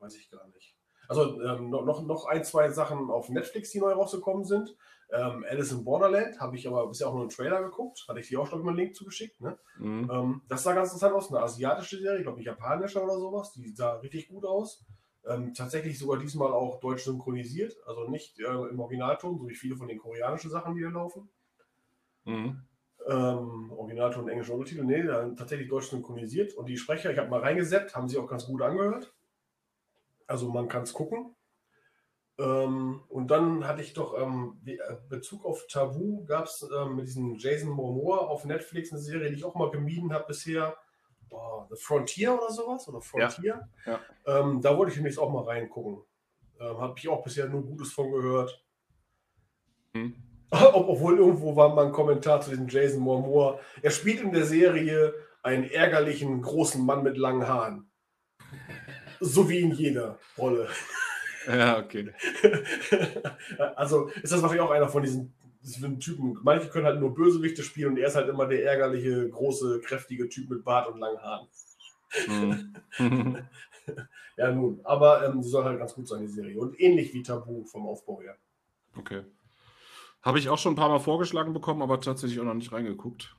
weiß ich gar nicht. Also ähm, noch, noch- ein, zwei Sachen auf Netflix, die neu rausgekommen sind. Ähm, Alice in Borderland habe ich aber bisher auch nur einen Trailer geguckt. Hatte ich dir auch schon mal einen Link zugeschickt. Ne? mhm. Ähm, das sah ganz interessant aus. Eine asiatische Serie, ich glaube eine japanische oder sowas. Die sah richtig gut aus. Ähm, tatsächlich sogar diesmal auch deutsch synchronisiert. Also nicht äh, im Originalton, so wie viele von den koreanischen Sachen, die hier laufen. Mhm. Ähm, Originalton englischen Untertitel, nee, dann tatsächlich deutsch synchronisiert. Und die Sprecher, ich habe mal reingesetzt, haben sie auch ganz gut angehört. Also man kann es gucken. Ähm, und dann hatte ich doch ähm, äh, Bezug auf Tabu, gab es ähm, mit diesem Jason Momoa auf Netflix eine Serie, die ich auch mal gemieden habe bisher. Boah, The Frontier oder sowas? Oder Frontier? Ja. Ähm, da wollte ich demnächst auch mal reingucken. Ähm, habe ich auch bisher nur Gutes von gehört. Ob- Obwohl irgendwo war mal ein Kommentar zu diesem Jason Momoa. Er spielt in der Serie einen ärgerlichen, großen Mann mit langen Haaren. So wie in jeder Rolle. Ja, okay. also ist das wahrscheinlich auch einer von diesen, diesen Typen. Manche können halt nur Bösewichte spielen und er ist halt immer der ärgerliche, große, kräftige Typ mit Bart und langen Haaren. Mhm. ja, nun, aber ähm, sie soll halt ganz gut sein, die Serie. Und ähnlich wie Tabu vom Aufbau her. Okay. Habe ich auch schon ein paar Mal vorgeschlagen bekommen, aber tatsächlich auch noch nicht reingeguckt.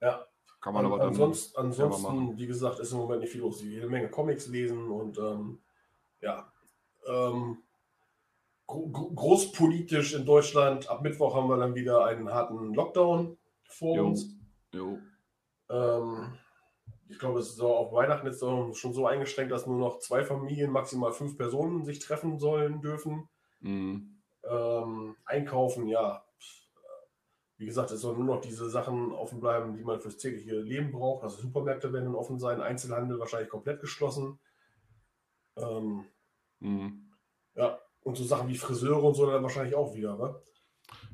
Ja. Kann man An, aber dann. Ansonsten, ansonsten wie gesagt, ist im Moment nicht viel los. Jede Menge Comics lesen und ähm, ja. Ähm, gro großpolitisch in Deutschland. Ab Mittwoch haben wir dann wieder einen harten Lockdown vor jo. uns. Jo. Ähm, ich glaube, es ist auf Weihnachten ist schon so eingeschränkt, dass nur noch zwei Familien, maximal fünf Personen sich treffen sollen dürfen. Mhm. Ähm, einkaufen, ja. Wie gesagt, es sollen nur noch diese Sachen offen bleiben, die man fürs tägliche Leben braucht. Also Supermärkte werden offen sein, Einzelhandel wahrscheinlich komplett geschlossen. Ähm, mhm. Ja, und so Sachen wie Friseure und so dann wahrscheinlich auch wieder, ne?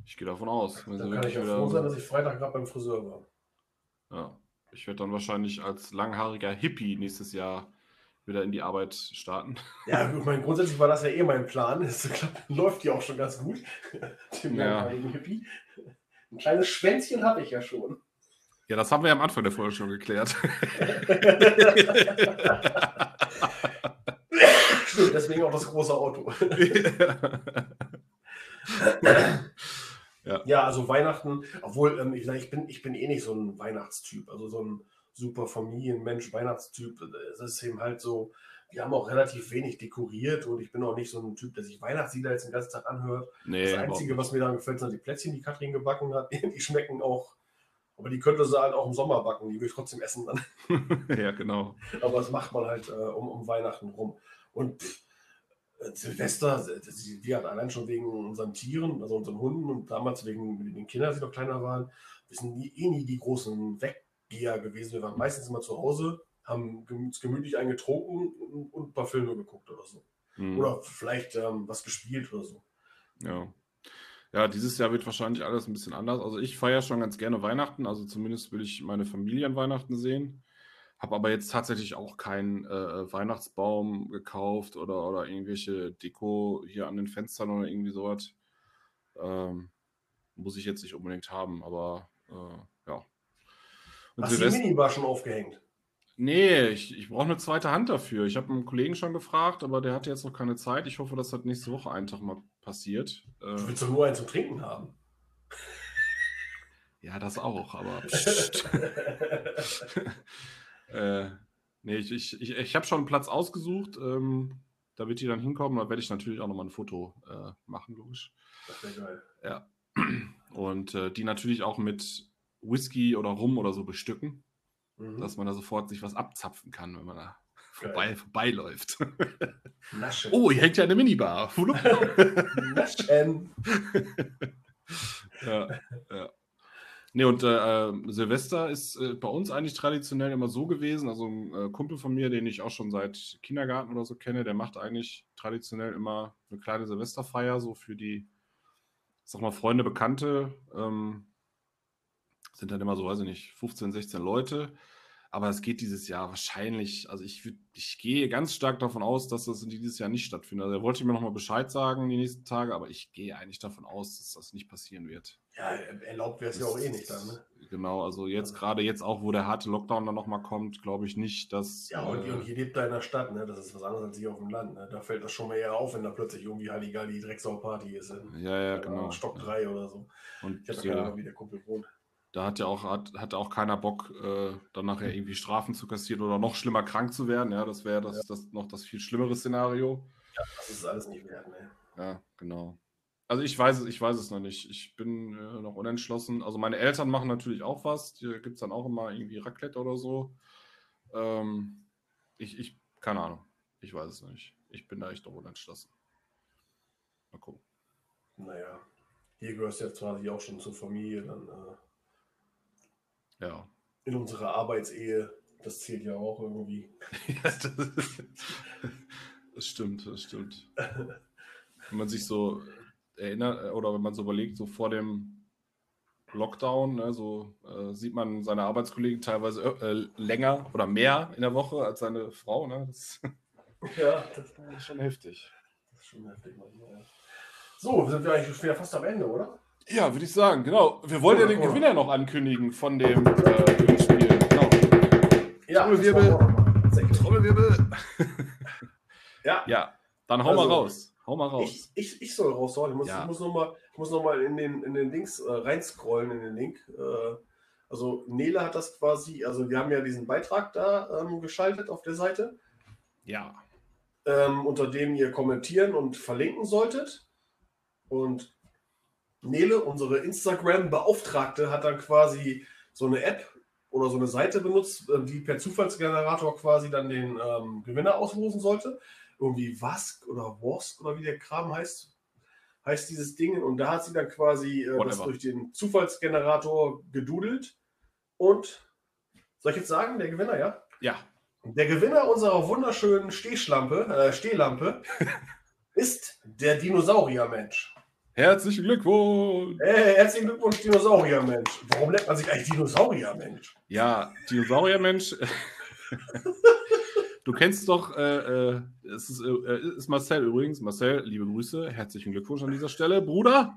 Ich gehe davon aus. Dann kann ich ja froh sein, dass ich Freitag gerade beim Friseur war. Ja. Ich werde dann wahrscheinlich als langhaariger Hippie nächstes Jahr wieder in die Arbeit starten. Ja, ich meine, grundsätzlich war das ja eh mein Plan. Es läuft ja auch schon ganz gut. Dem ja. Hippie. Ein kleines Schwänzchen habe ich ja schon. Ja, das haben wir ja am Anfang der Folge schon geklärt. Stimmt, deswegen auch das große Auto. Ja. ja, also Weihnachten, obwohl ähm, ich, ich, bin, ich bin eh nicht so ein Weihnachtstyp, also so ein super Familienmensch, Weihnachtstyp. Es ist eben halt so, wir haben auch relativ wenig dekoriert und ich bin auch nicht so ein Typ, der sich Weihnachtslieder jetzt den ganzen Tag anhört. Nee, das Einzige, was mir daran gefällt, sind die Plätzchen, die Katrin gebacken hat. Die schmecken auch, aber die könnte sie halt auch im Sommer backen, die will ich trotzdem essen dann. ja, genau. Aber das macht man halt äh, um, um Weihnachten rum. Und pff, Silvester, wir hatten allein schon wegen unseren Tieren, also unseren Hunden und damals wegen den Kindern, die noch kleiner waren, wir sind nie, eh nie die großen Weggeher gewesen. Wir waren meistens immer zu Hause, haben uns gemütlich eingetrunken und ein paar Filme geguckt oder so. Mhm. Oder vielleicht ähm, was gespielt oder so. Ja. Ja, dieses Jahr wird wahrscheinlich alles ein bisschen anders. Also ich feiere schon ganz gerne Weihnachten, also zumindest will ich meine Familie an Weihnachten sehen. Habe aber jetzt tatsächlich auch keinen äh, Weihnachtsbaum gekauft oder, oder irgendwelche Deko hier an den Fenstern oder irgendwie sowas. Ähm, muss ich jetzt nicht unbedingt haben, aber äh, ja. Und Hast du die Minibar schon aufgehängt? Nee, ich, ich brauche eine zweite Hand dafür. Ich habe einen Kollegen schon gefragt, aber der hatte jetzt noch keine Zeit. Ich hoffe, dass das nächste Woche einen Tag mal passiert. Äh, du willst doch nur einen zum Trinken haben. Ja, das auch, aber. Äh, nee, ich, ich, ich, ich habe schon einen Platz ausgesucht. Ähm, da wird die dann hinkommen. Da werde ich natürlich auch nochmal ein Foto äh, machen, logisch. Das wäre geil. Ja. Und äh, die natürlich auch mit Whisky oder Rum oder so bestücken, mhm. dass man da sofort sich was abzapfen kann, wenn man da vorbei, vorbeiläuft. oh, hier hängt ja eine Minibar. Naschen. ja, ja. Nee, und äh, äh, Silvester ist äh, bei uns eigentlich traditionell immer so gewesen. Also ein äh, Kumpel von mir, den ich auch schon seit Kindergarten oder so kenne, der macht eigentlich traditionell immer eine kleine Silvesterfeier, so für die, sag mal, Freunde, Bekannte. Ähm, sind dann immer so, weiß ich nicht, 15, 16 Leute. Aber es geht dieses Jahr wahrscheinlich, also ich, ich gehe ganz stark davon aus, dass das dieses Jahr nicht stattfindet. Also er wollte mir nochmal Bescheid sagen die nächsten Tage, aber ich gehe eigentlich davon aus, dass das nicht passieren wird. Ja, erlaubt wäre es ja auch eh nicht dann. Ne? Genau, also jetzt gerade jetzt auch, wo der harte Lockdown dann nochmal kommt, glaube ich nicht, dass. Ja, und, äh, und hier lebt da in der Stadt, ne? Das ist was anderes als hier auf dem Land. Ne? Da fällt das schon mal eher auf, wenn da plötzlich irgendwie Halligalli Drecksau-Party ist. In, ja, ja, genau. Stock 3 oder so. Und ich habe keine Ahnung, wie der Kumpel wohnt. Da hat ja auch, hat, hat auch keiner Bock, äh, dann nachher irgendwie Strafen zu kassieren oder noch schlimmer krank zu werden. Ja, das wäre das, ja. das noch das viel schlimmere Szenario. Ja, das ist alles nicht wert, ne? Ja, genau. Also ich weiß es, ich weiß es noch nicht. Ich bin äh, noch unentschlossen. Also meine Eltern machen natürlich auch was. Hier gibt es dann auch immer irgendwie Raclette oder so. Ähm, ich, ich, keine Ahnung. Ich weiß es noch nicht. Ich bin da echt noch unentschlossen. Mal gucken. Naja, hier gehörst du ja quasi auch schon zur Familie, dann äh ja. In unserer Arbeitsehe, das zählt ja auch irgendwie. ja, das, das, stimmt, das stimmt. wenn man sich so erinnert oder wenn man so überlegt, so vor dem Lockdown, ne, so äh, sieht man seine Arbeitskollegen teilweise äh, länger oder mehr in der Woche als seine Frau. Ne? Das, ja, das ist schon heftig. schon heftig manchmal, ja. So, sind wir eigentlich schon wieder fast am Ende, oder? Ja, würde ich sagen, genau. Wir wollen ja den Gewinner noch ankündigen von dem äh, Gewinnspiel. Genau. Ja, Trommelwirbel. Trommelwirbel. Ja, Ja, dann hau mal Also, raus. Hau mal raus. Ich, ich, ich soll raushauen. Ich muss, Ja. ich muss nochmal noch mal in den, in den Links äh, reinscrollen, in den Link. Äh, also Nele hat das quasi, also wir haben ja diesen Beitrag da ähm, geschaltet auf der Seite, Ja. ähm, unter dem ihr kommentieren und verlinken solltet. Und Nele, unsere Instagram-Beauftragte, hat dann quasi so eine App oder so eine Seite benutzt, äh, die per Zufallsgenerator quasi dann den ähm, Gewinner auslosen sollte. Irgendwie Wask oder Wosk oder wie der Kram heißt, heißt dieses Ding. Und da hat sie dann quasi äh, das durch den Zufallsgenerator gedudelt. Und soll ich jetzt sagen, der Gewinner, ja? Ja. Der Gewinner unserer wunderschönen Stehschlampe, äh, Stehlampe ist der Dinosauriermensch. Herzlichen Glückwunsch. Hey, herzlichen Glückwunsch, Dinosauriermensch. Warum nennt man sich eigentlich Dinosauriermensch? Ja, Dinosauriermensch. du kennst doch, äh, äh, es ist, äh, ist Marcel übrigens. Marcel, liebe Grüße, herzlichen Glückwunsch an dieser Stelle. Bruder,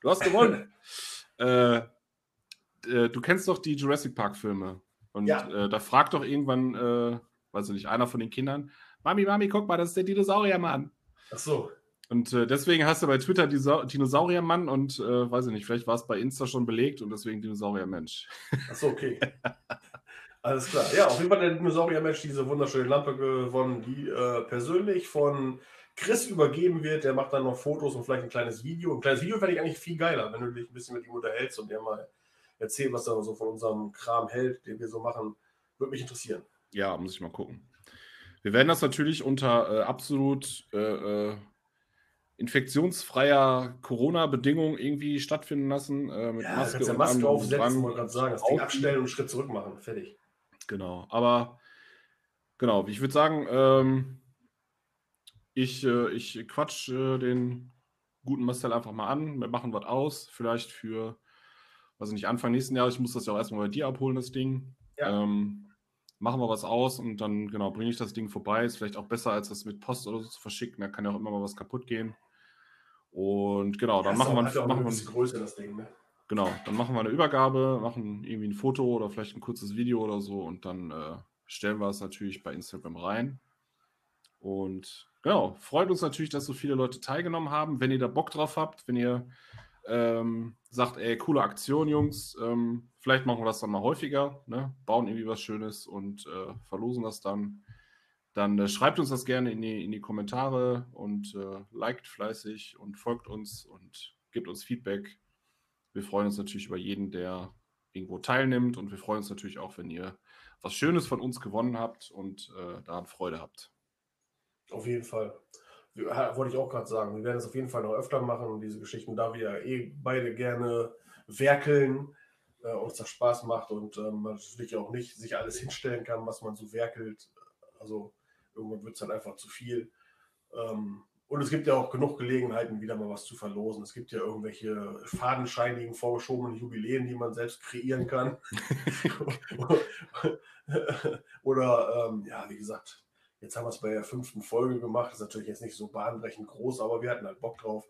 du hast gewonnen. äh, äh, du kennst doch die Jurassic Park-Filme. Und Ja. äh, da fragt doch irgendwann, äh, weiß ich nicht, einer von den Kindern, Mami, Mami, guck mal, das ist der Dinosauriermann. Ach so. Und äh, deswegen hast du bei Twitter Disa- Dinosauriermann und äh, weiß ich nicht, vielleicht war es bei Insta schon belegt und deswegen Dinosauriermensch. Ach so, okay. Alles klar. Ja, auf jeden Fall der Dinosauriermensch diese wunderschöne Lampe gewonnen, die äh, persönlich von Chris übergeben wird. Der macht dann noch Fotos und vielleicht ein kleines Video. Ein kleines Video fände ich eigentlich viel geiler, wenn du dich ein bisschen mit ihm unterhältst und der mal erzählt, was er so von unserem Kram hält, den wir so machen. Würde mich interessieren. Ja, muss ich mal gucken. Wir werden das natürlich unter äh, absolut äh, äh, infektionsfreier Corona-Bedingungen irgendwie stattfinden lassen. Äh, mit Ja, Maske kannst ja und Maske und aufsetzen, wollte gerade sagen. Das Ding abstellen und einen Schritt zurück machen. Fertig. Genau, aber genau, ich würde sagen, ähm, ich, äh, ich quatsch äh, den guten Marcel einfach mal an. Wir machen was aus, vielleicht für, weiß ich nicht, Anfang nächsten Jahres. Ich muss das ja auch erstmal bei dir abholen, das Ding. Ja. Ähm, machen wir was aus und dann, genau, bringe ich das Ding vorbei. Ist vielleicht auch besser, als das mit Post oder so zu verschicken. Da kann ja auch immer mal was kaputt gehen. Und genau, dann Ja, machen wir, auch machen eine wir gewisse Größe, das Ding. Ne? Genau, dann machen wir eine Übergabe, machen irgendwie ein Foto oder vielleicht ein kurzes Video oder so und dann äh, stellen wir es natürlich bei Instagram rein. Und genau, freut uns natürlich, dass so viele Leute teilgenommen haben. Wenn ihr da Bock drauf habt, wenn ihr ähm, sagt, ey, coole Aktion, Jungs, ähm, vielleicht machen wir das dann mal häufiger, ne? bauen irgendwie was Schönes und äh, verlosen das dann. Dann äh, schreibt uns das gerne in die, in die Kommentare und äh, liked fleißig und folgt uns und gebt uns Feedback. Wir freuen uns natürlich über jeden, der irgendwo teilnimmt und wir freuen uns natürlich auch, wenn ihr was Schönes von uns gewonnen habt und äh, daran Freude habt. Auf jeden Fall. Wollte ich auch gerade sagen. Wir werden es auf jeden Fall noch öfter machen, diese Geschichten, da wir eh beide gerne werkeln, äh, uns das Spaß macht und ähm, man natürlich auch nicht sich alles hinstellen kann, was man so werkelt. Also irgendwann wird es dann einfach zu viel. Ähm, und es gibt ja auch genug Gelegenheiten, wieder mal was zu verlosen. Es gibt ja irgendwelche fadenscheinigen, vorgeschobenen Jubiläen, die man selbst kreieren kann. Oder, ähm, ja, wie gesagt, jetzt haben wir es bei der fünften Folge gemacht. Ist natürlich jetzt nicht so bahnbrechend groß, aber wir hatten halt Bock drauf.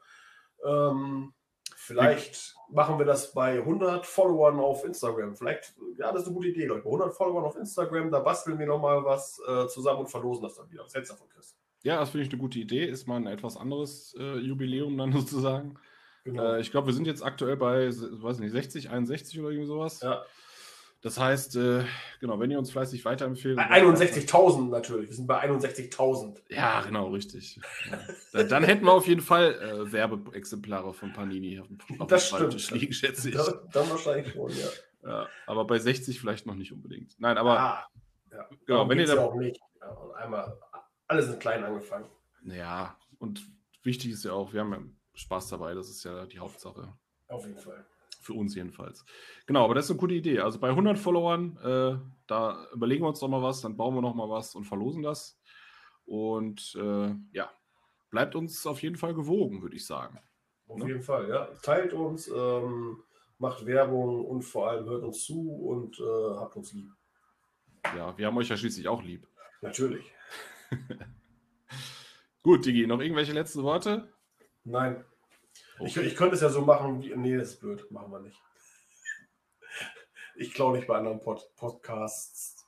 Ähm, vielleicht machen wir das bei 100 Followern auf Instagram. Vielleicht, ja, das ist eine gute Idee, Leute. Bei 100 Followern auf Instagram, da basteln wir nochmal was äh, zusammen und verlosen das dann wieder. Was hältst du davon, Chris? Ja, das finde ich eine gute Idee. Ist mal ein etwas anderes äh, Jubiläum dann sozusagen. Genau. Äh, ich glaube, wir sind jetzt aktuell bei, weiß nicht, 60, 61 oder irgendwie sowas. ja. Das heißt, äh, genau, wenn ihr uns fleißig weiterempfehlt. 61.000 natürlich. Wir sind bei 61.000. Ja, genau, richtig. Ja. Da- Dann hätten wir auf jeden Fall äh, Werbeexemplare von Panini auf dem, auf Das stimmt. liegen, schätze ich. Dann, dann wahrscheinlich schon, ja. Ja, aber bei 60 vielleicht noch nicht unbedingt. Nein, aber ah, ja. genau, wenn ihr ja da. auch nicht. Und einmal, alle sind klein angefangen. Ja, und wichtig ist ja auch, wir haben ja Spaß dabei, das ist ja die Hauptsache. Auf jeden Fall. Für uns jedenfalls. Genau, aber das ist eine gute Idee. Also bei 100 Followern, äh, da überlegen wir uns noch mal was, dann bauen wir noch mal was und verlosen das. Und äh, ja, bleibt uns auf jeden Fall gewogen, würde ich sagen. Auf Ne? jeden Fall, ja. Teilt uns, ähm, macht Werbung und vor allem hört uns zu und äh, habt uns lieb. Ja, wir haben euch ja schließlich auch lieb. Natürlich. Gut, Digi, noch irgendwelche letzten Worte? Nein. Ich, ich könnte es ja so machen wie. Nee, das ist blöd. Machen wir nicht. Ich klaue nicht bei anderen Pod Podcasts.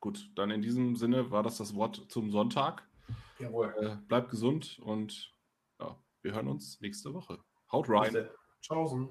Gut, dann in diesem Sinne war das das Wort zum Sonntag. Jawohl. Äh, bleibt gesund und ja, wir hören uns nächste Woche. Haut rein. Tschaußen.